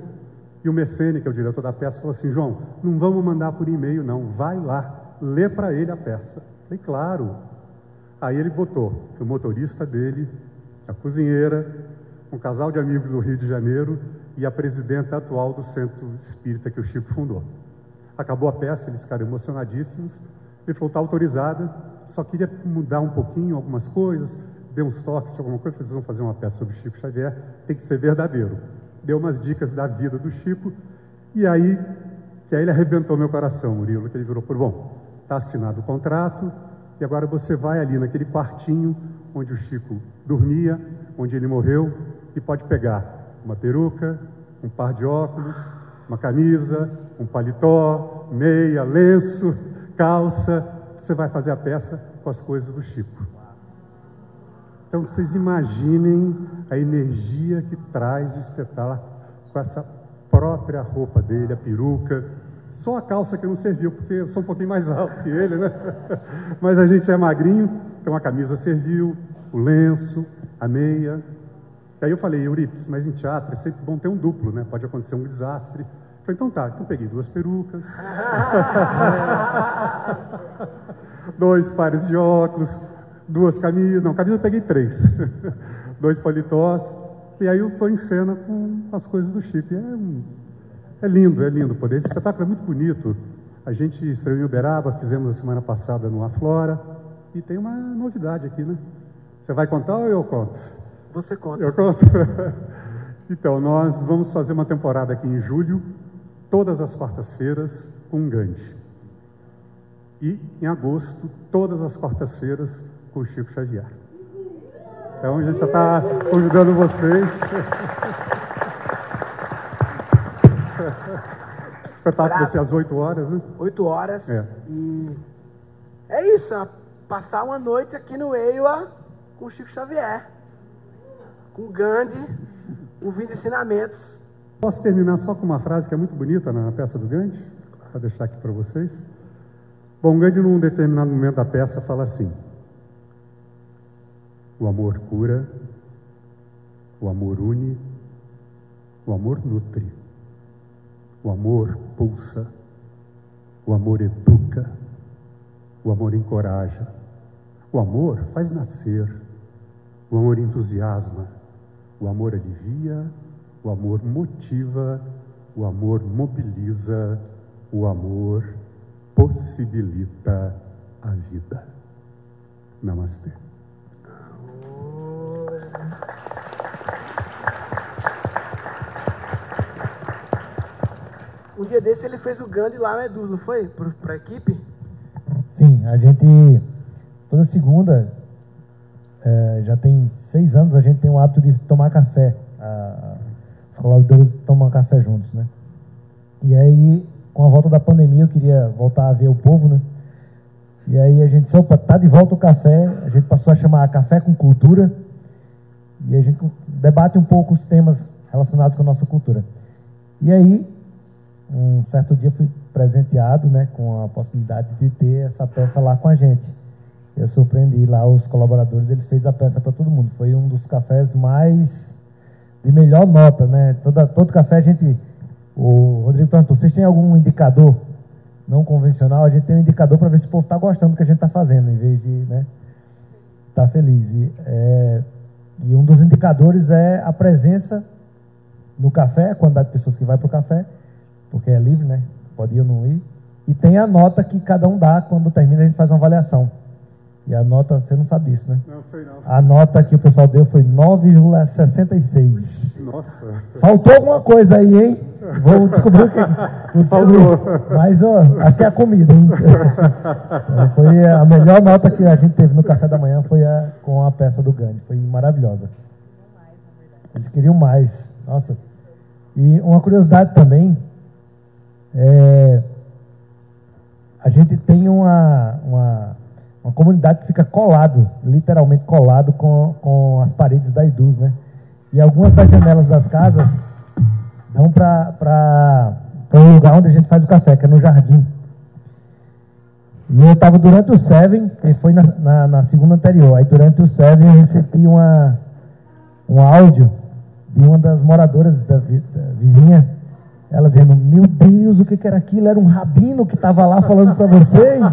E o Messene, que é o diretor da peça, falou assim: João, não vamos mandar por e-mail, não. Vai lá, lê para ele a peça. Falei, claro. Aí ele botou o motorista dele, a cozinheira, um casal de amigos do Rio de Janeiro e a presidenta atual do centro espírita que o Chico fundou. Acabou a peça, eles ficaram emocionadíssimos. Ele falou: está autorizada, só queria mudar um pouquinho algumas coisas, deu uns toques de alguma coisa, vocês vão fazer uma peça sobre Chico Xavier, tem que ser verdadeiro. Deu umas dicas da vida do Chico, e aí, que aí ele arrebentou meu coração, Murilo, que ele virou por, bom, está assinado o contrato, e agora você vai ali naquele quartinho onde o Chico dormia, onde ele morreu, e pode pegar uma peruca, um par de óculos, uma camisa, um paletó, meia, lenço, calça, você vai fazer a peça com as coisas do Chico. Então vocês imaginem a energia que traz o espetáculo com essa própria roupa dele, a peruca. Só a calça que não serviu, porque eu sou um pouquinho mais alto que ele, né? [laughs] Mas a gente é magrinho, então a camisa serviu, o lenço, a meia. E aí eu falei, Eurípides, mas em teatro é sempre bom ter um duplo, né? Pode acontecer um desastre. Eu falei, então tá, então peguei duas perucas, [laughs] [laughs] dois pares de óculos, duas camisas, não, camisa eu peguei três, [laughs] dois paletós, e aí eu estou em cena com as coisas do Chico. E é, é lindo, é lindo poder. Esse espetáculo é muito bonito. A gente estreou em Uberaba, fizemos a semana passada no Aflora, e tem uma novidade aqui, né? Você vai contar ou eu conto? Você conta. Eu conto? [laughs] então, nós vamos fazer uma temporada aqui em julho, todas as quartas-feiras, com um Gandhi. E em agosto, todas as quartas-feiras, com o Chico Xavier. Então a gente já está convidando vocês. o [laughs] espetáculo vai ser às 8 horas, né? 8 horas. É. E é isso, é passar uma noite aqui no EIWA com o Chico Xavier, com o Gandhi, ouvindo ensinamentos. Posso terminar só com uma frase que é muito bonita na peça do Gandhi? Para deixar aqui para vocês. Bom, Gandhi, num determinado momento da peça, fala assim: o amor cura, o amor une, o amor nutre, o amor pulsa, o amor educa, o amor encoraja, o amor faz nascer, o amor entusiasma, o amor alivia, o amor motiva, o amor mobiliza, o amor possibilita a vida. Namastê. Um dia desse ele fez o Gandhi lá na Eduz, não foi? Para a equipe? Sim, a gente, toda segunda, é, já tem seis anos, a gente tem o hábito de tomar café. A, os colaboradores tomam café juntos, né? E aí, com a volta da pandemia, eu queria voltar a ver o povo, né? E aí a gente disse, opa, tá de volta o café, a gente passou a chamar Café com Cultura, e a gente debate um pouco os temas relacionados com a nossa cultura. E aí, um certo dia fui presenteado né, com a possibilidade de ter essa peça lá com a gente. Eu surpreendi lá os colaboradores, eles fez a peça para todo mundo. Foi um dos cafés mais de melhor nota, né? Toda, todo café a gente. O Rodrigo perguntou: vocês têm algum indicador não convencional? A gente tem um indicador para ver se o povo está gostando do que a gente está fazendo, em vez de né, tá feliz. E, é, e um dos indicadores é a presença no café, a quantidade de pessoas que vai para o café, porque é livre, né? Pode ir ou não ir. E tem a nota que cada um dá quando termina, a gente faz uma avaliação. E a nota, você não sabe disso, né? Não, sei não. A nota que o pessoal deu foi 9,66. Nossa. Faltou alguma coisa aí, hein? Vou descobrir o que. Descobrir. [laughs] Mas, ó, acho que é a comida, hein? Então, foi a melhor nota que a gente teve no café da manhã foi a, com a peça do Gandhi. Foi maravilhosa. Eles queriam mais. Nossa. E uma curiosidade também. É, a gente tem uma, uma, uma comunidade que fica colado, literalmente colado com, com as paredes da Iduz, né? E algumas das janelas das casas dão para um lugar onde a gente faz o café, que é no jardim. E eu estava durante o Seven, que foi na, na, na, segunda anterior, aí durante o Seven eu recebi uma, um áudio de uma das moradoras da, da vizinha, ela dizendo, meu Deus, o que, que era aquilo? Era um rabino que estava lá falando para vocês?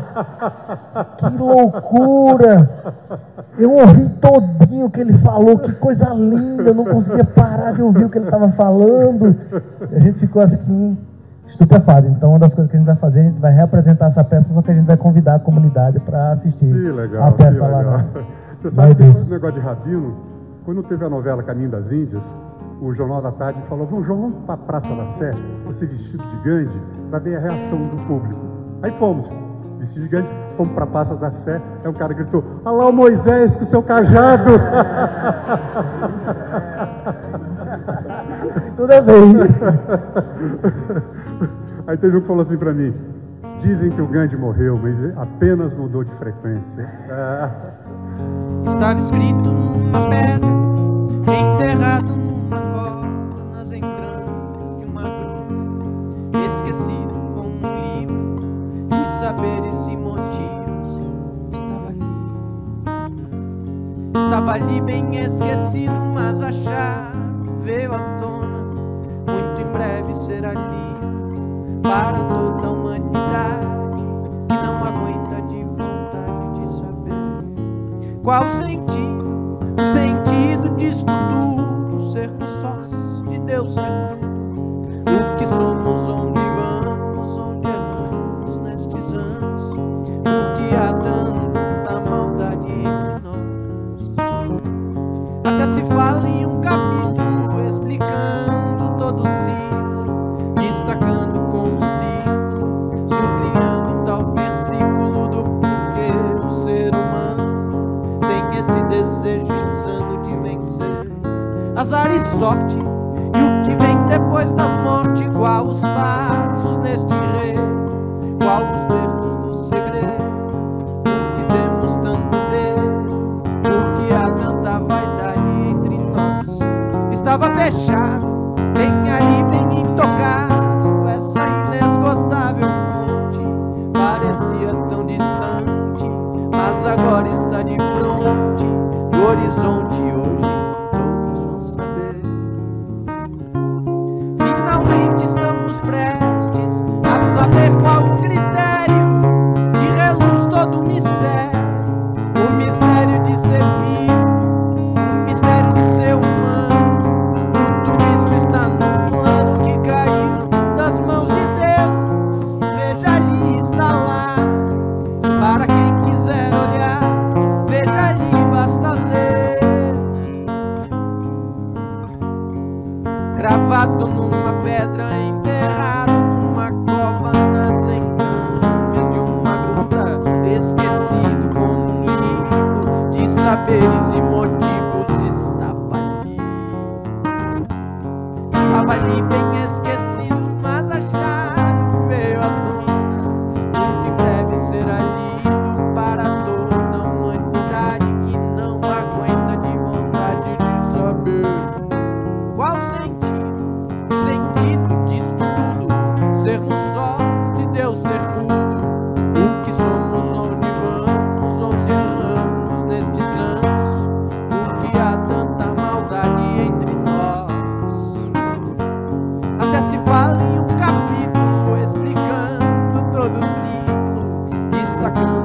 Que loucura! Eu ouvi todinho o que ele falou, que coisa linda, eu não conseguia parar de ouvir o que ele estava falando. E a gente ficou assim, estupefado. Então, uma das coisas que a gente vai fazer, a gente vai reapresentar essa peça, só que a gente vai convidar a comunidade para assistir legal, a peça lá. Você sabe que esse negócio de rabino, quando teve a novela Caminho das Índias, o Jornal da Tarde falou, vamos, João, vamos para a Praça da Sé, você vestido de Gandhi, para ver a reação do público. Aí fomos, vestido de Gandhi, fomos para a Praça da Sé, aí um cara gritou, olha lá o Moisés com o seu cajado. [laughs] Tudo a ver. Aí teve um que falou assim para mim, dizem que o Gandhi morreu, mas apenas mudou de frequência. Ah. Estava escrito numa pedra, enterrado saberes e motivos. Estava ali, estava ali bem esquecido, mas a chave veio à tona. Muito em breve será lido para toda a humanidade que não aguenta de vontade de saber. Qual o sentido? O sentido disto tudo, sermos sós de Deus ser tudo. O que somos, Azar e sorte, e o que vem depois da morte, qual os passos neste rei, qual os termos do segredo, por que temos tanto medo, por que há tanta vaidade entre nós. Estava fechado, Tá atacando.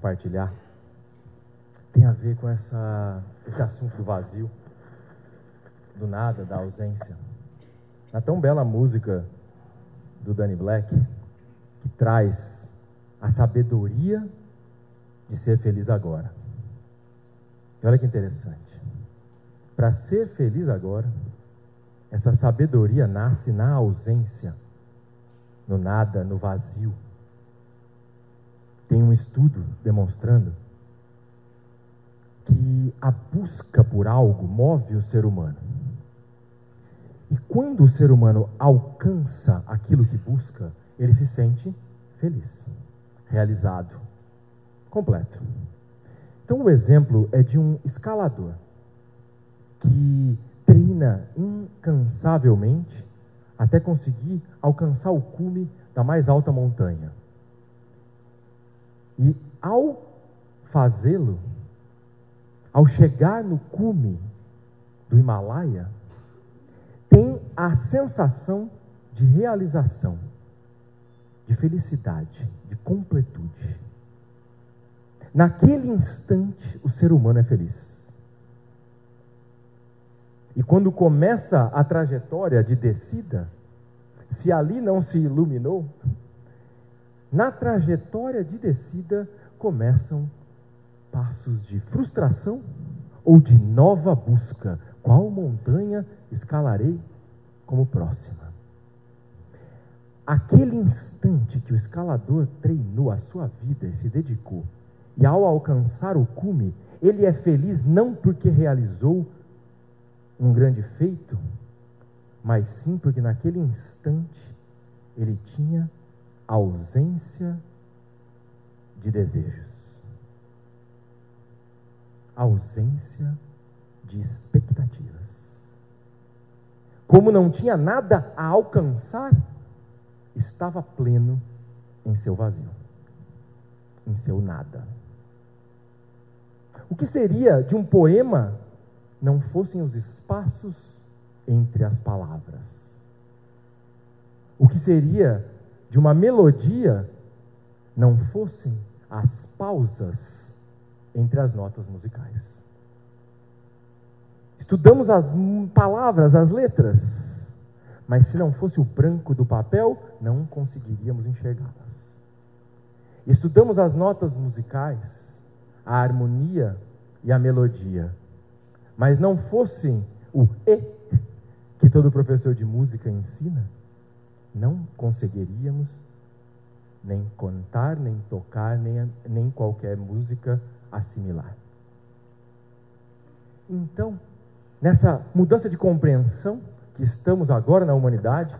Compartilhar tem a ver com essa, esse assunto do vazio, do nada, da ausência. Na tão bela música do Danny Black, que traz a sabedoria de ser feliz agora. E olha que interessante. Para ser feliz agora, essa sabedoria nasce na ausência, no nada, no vazio. Tem um estudo demonstrando que a busca por algo move o ser humano. E quando o ser humano alcança aquilo que busca, ele se sente feliz, realizado, completo. Então, o exemplo é de um escalador que treina incansavelmente até conseguir alcançar o cume da mais alta montanha. E ao fazê-lo, ao chegar no cume do Himalaia, tem a sensação de realização, de felicidade, de completude. Naquele instante, o ser humano é feliz. E quando começa a trajetória de descida, se ali não se iluminou, na trajetória de descida começam passos de frustração ou de nova busca. Qual montanha escalarei como próxima? Aquele instante que o escalador treinou a sua vida e se dedicou, e ao alcançar o cume, ele é feliz não porque realizou um grande feito, mas sim porque naquele instante ele tinha ausência de desejos, ausência de expectativas. Como não tinha nada a alcançar, estava pleno em seu vazio, em seu nada. O que seria de um poema não fossem os espaços entre as palavras? O que seria de uma melodia não fossem as pausas entre as notas musicais? Estudamos as palavras, as letras, mas se não fosse o branco do papel, não conseguiríamos enxergá-las. Estudamos as notas musicais, a harmonia e a melodia, mas não fossem o E que todo professor de música ensina, não conseguiríamos nem cantar, nem tocar, nem, nem qualquer música assimilar. Então, nessa mudança de compreensão que estamos agora na humanidade,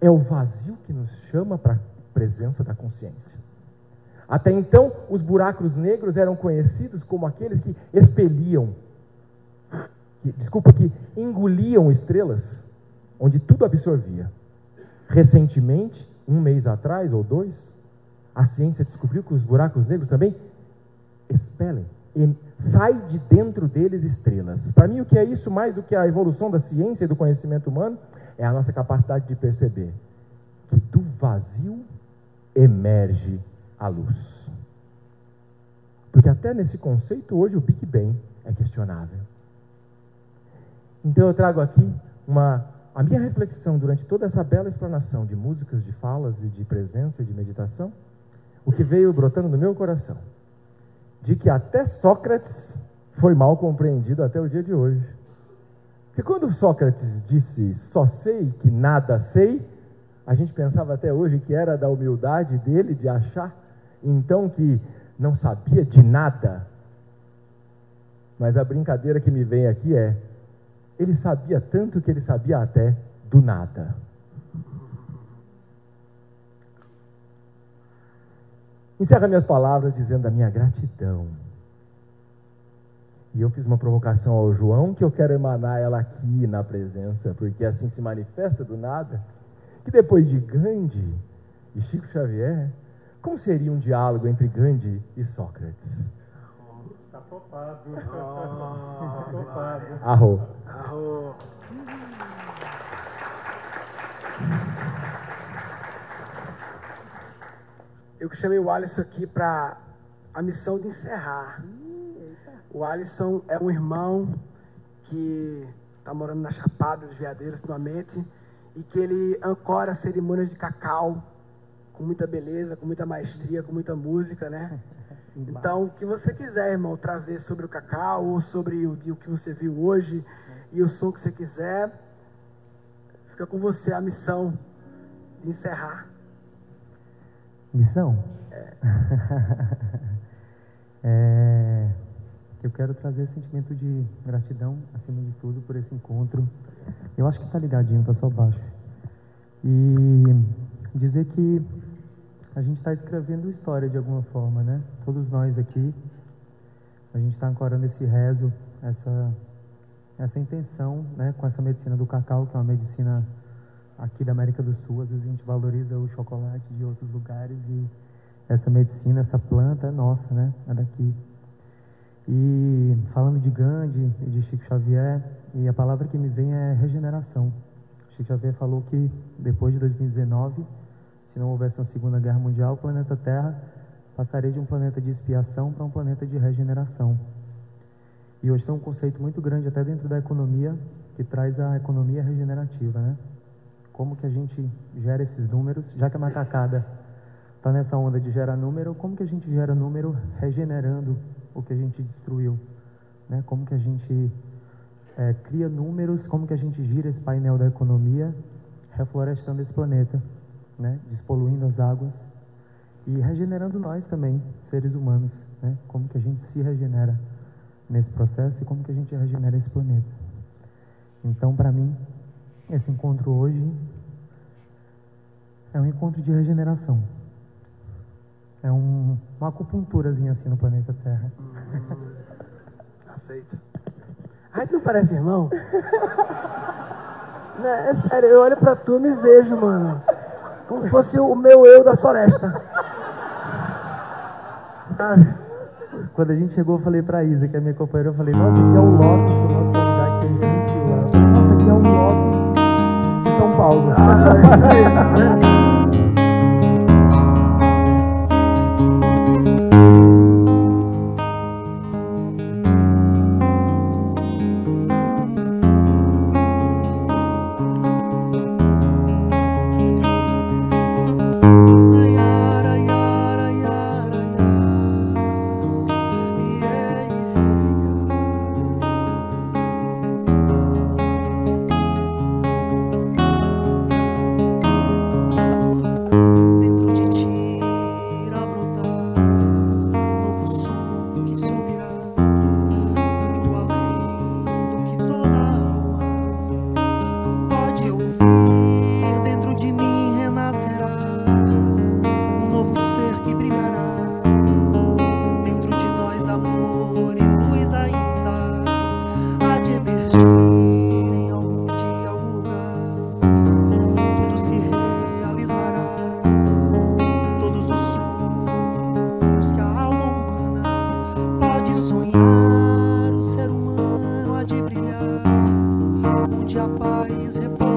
é o vazio que nos chama para a presença da consciência. Até então, os buracos negros eram conhecidos como aqueles que expeliam, que, desculpa, que engoliam estrelas, onde tudo absorvia. Recentemente, um mês atrás ou dois, a ciência descobriu que os buracos negros também expelem, sai de dentro deles estrelas. Para mim, o que é isso mais do que a evolução da ciência e do conhecimento humano é a nossa capacidade de perceber que do vazio emerge a luz. Porque até nesse conceito hoje o Big Bang é questionável. Então eu trago aqui uma a minha reflexão durante toda essa bela explanação de músicas, de falas e de presença e de meditação, o que veio brotando no meu coração, de que até Sócrates foi mal compreendido até o dia de hoje. Porque quando Sócrates disse só sei que nada sei, a gente pensava até hoje que era da humildade dele de achar então que não sabia de nada. Mas a brincadeira que me vem aqui é: ele sabia tanto que ele sabia até do nada. Encerra minhas palavras dizendo a minha gratidão. E eu fiz uma provocação ao João que eu quero emanar ela aqui na presença, porque assim se manifesta do nada. Que depois de Gandhi e Chico Xavier, como seria um diálogo entre Gandhi e Sócrates? Topado. [laughs] Está topado. Arro. Arro. Eu que chamei o Alisson aqui para a missão de encerrar. O Alisson é um irmão que está morando na Chapada dos Veadeiros ultimamente e que ele ancora cerimônias de cacau com muita beleza, com muita maestria, com muita música, né? [laughs] Então, o que você quiser, irmão, trazer sobre o cacau ou sobre o, o que você viu hoje e o som que você quiser, fica com você a missão de encerrar. Missão? É. [laughs] é, eu quero trazer sentimento de gratidão, acima de tudo, por esse encontro. Eu acho que tá ligadinho, tá só baixo. E dizer que a gente está escrevendo história de alguma forma, né? Todos nós aqui, a gente está ancorando esse rezo, essa, essa intenção, né? Com essa medicina do cacau, que é uma medicina aqui da América do Sul. Às vezes a gente valoriza o chocolate de outros lugares e essa medicina, essa planta é nossa, né? É daqui. E falando de Gandhi e de Chico Xavier, e a palavra que me vem é regeneração. Chico Xavier falou que depois de 2019 se não houvesse uma Segunda Guerra Mundial, o planeta Terra passaria de um planeta de expiação para um planeta de regeneração. E hoje tem um conceito muito grande até dentro da economia que traz a economia regenerativa, né? Como que a gente gera esses números, já que a macacada está nessa onda de gerar número, como que a gente gera número regenerando o que a gente destruiu, né? Como que a gente é, cria números, como que a gente gira esse painel da economia, reflorestando esse planeta né, despoluindo as águas e regenerando nós também, seres humanos, né, como que a gente se regenera nesse processo e como que a gente regenera esse planeta. Então, para mim, esse encontro hoje é um encontro de regeneração. É um, uma acupunturazinha assim no planeta Terra. Hum, aceito. Ai, não parece irmão? [laughs] não, é sério, eu olho pra tu e me vejo, mano. Como se fosse o meu eu da floresta. Quando a gente chegou, eu falei pra Isa, que é minha companheira, eu falei, nossa, aqui é o Lotus, que é o nosso lugar que a gente lá. Nossa, aqui é o Lotus de São Paulo. [laughs] onde a paz repousará.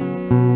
Não sabemos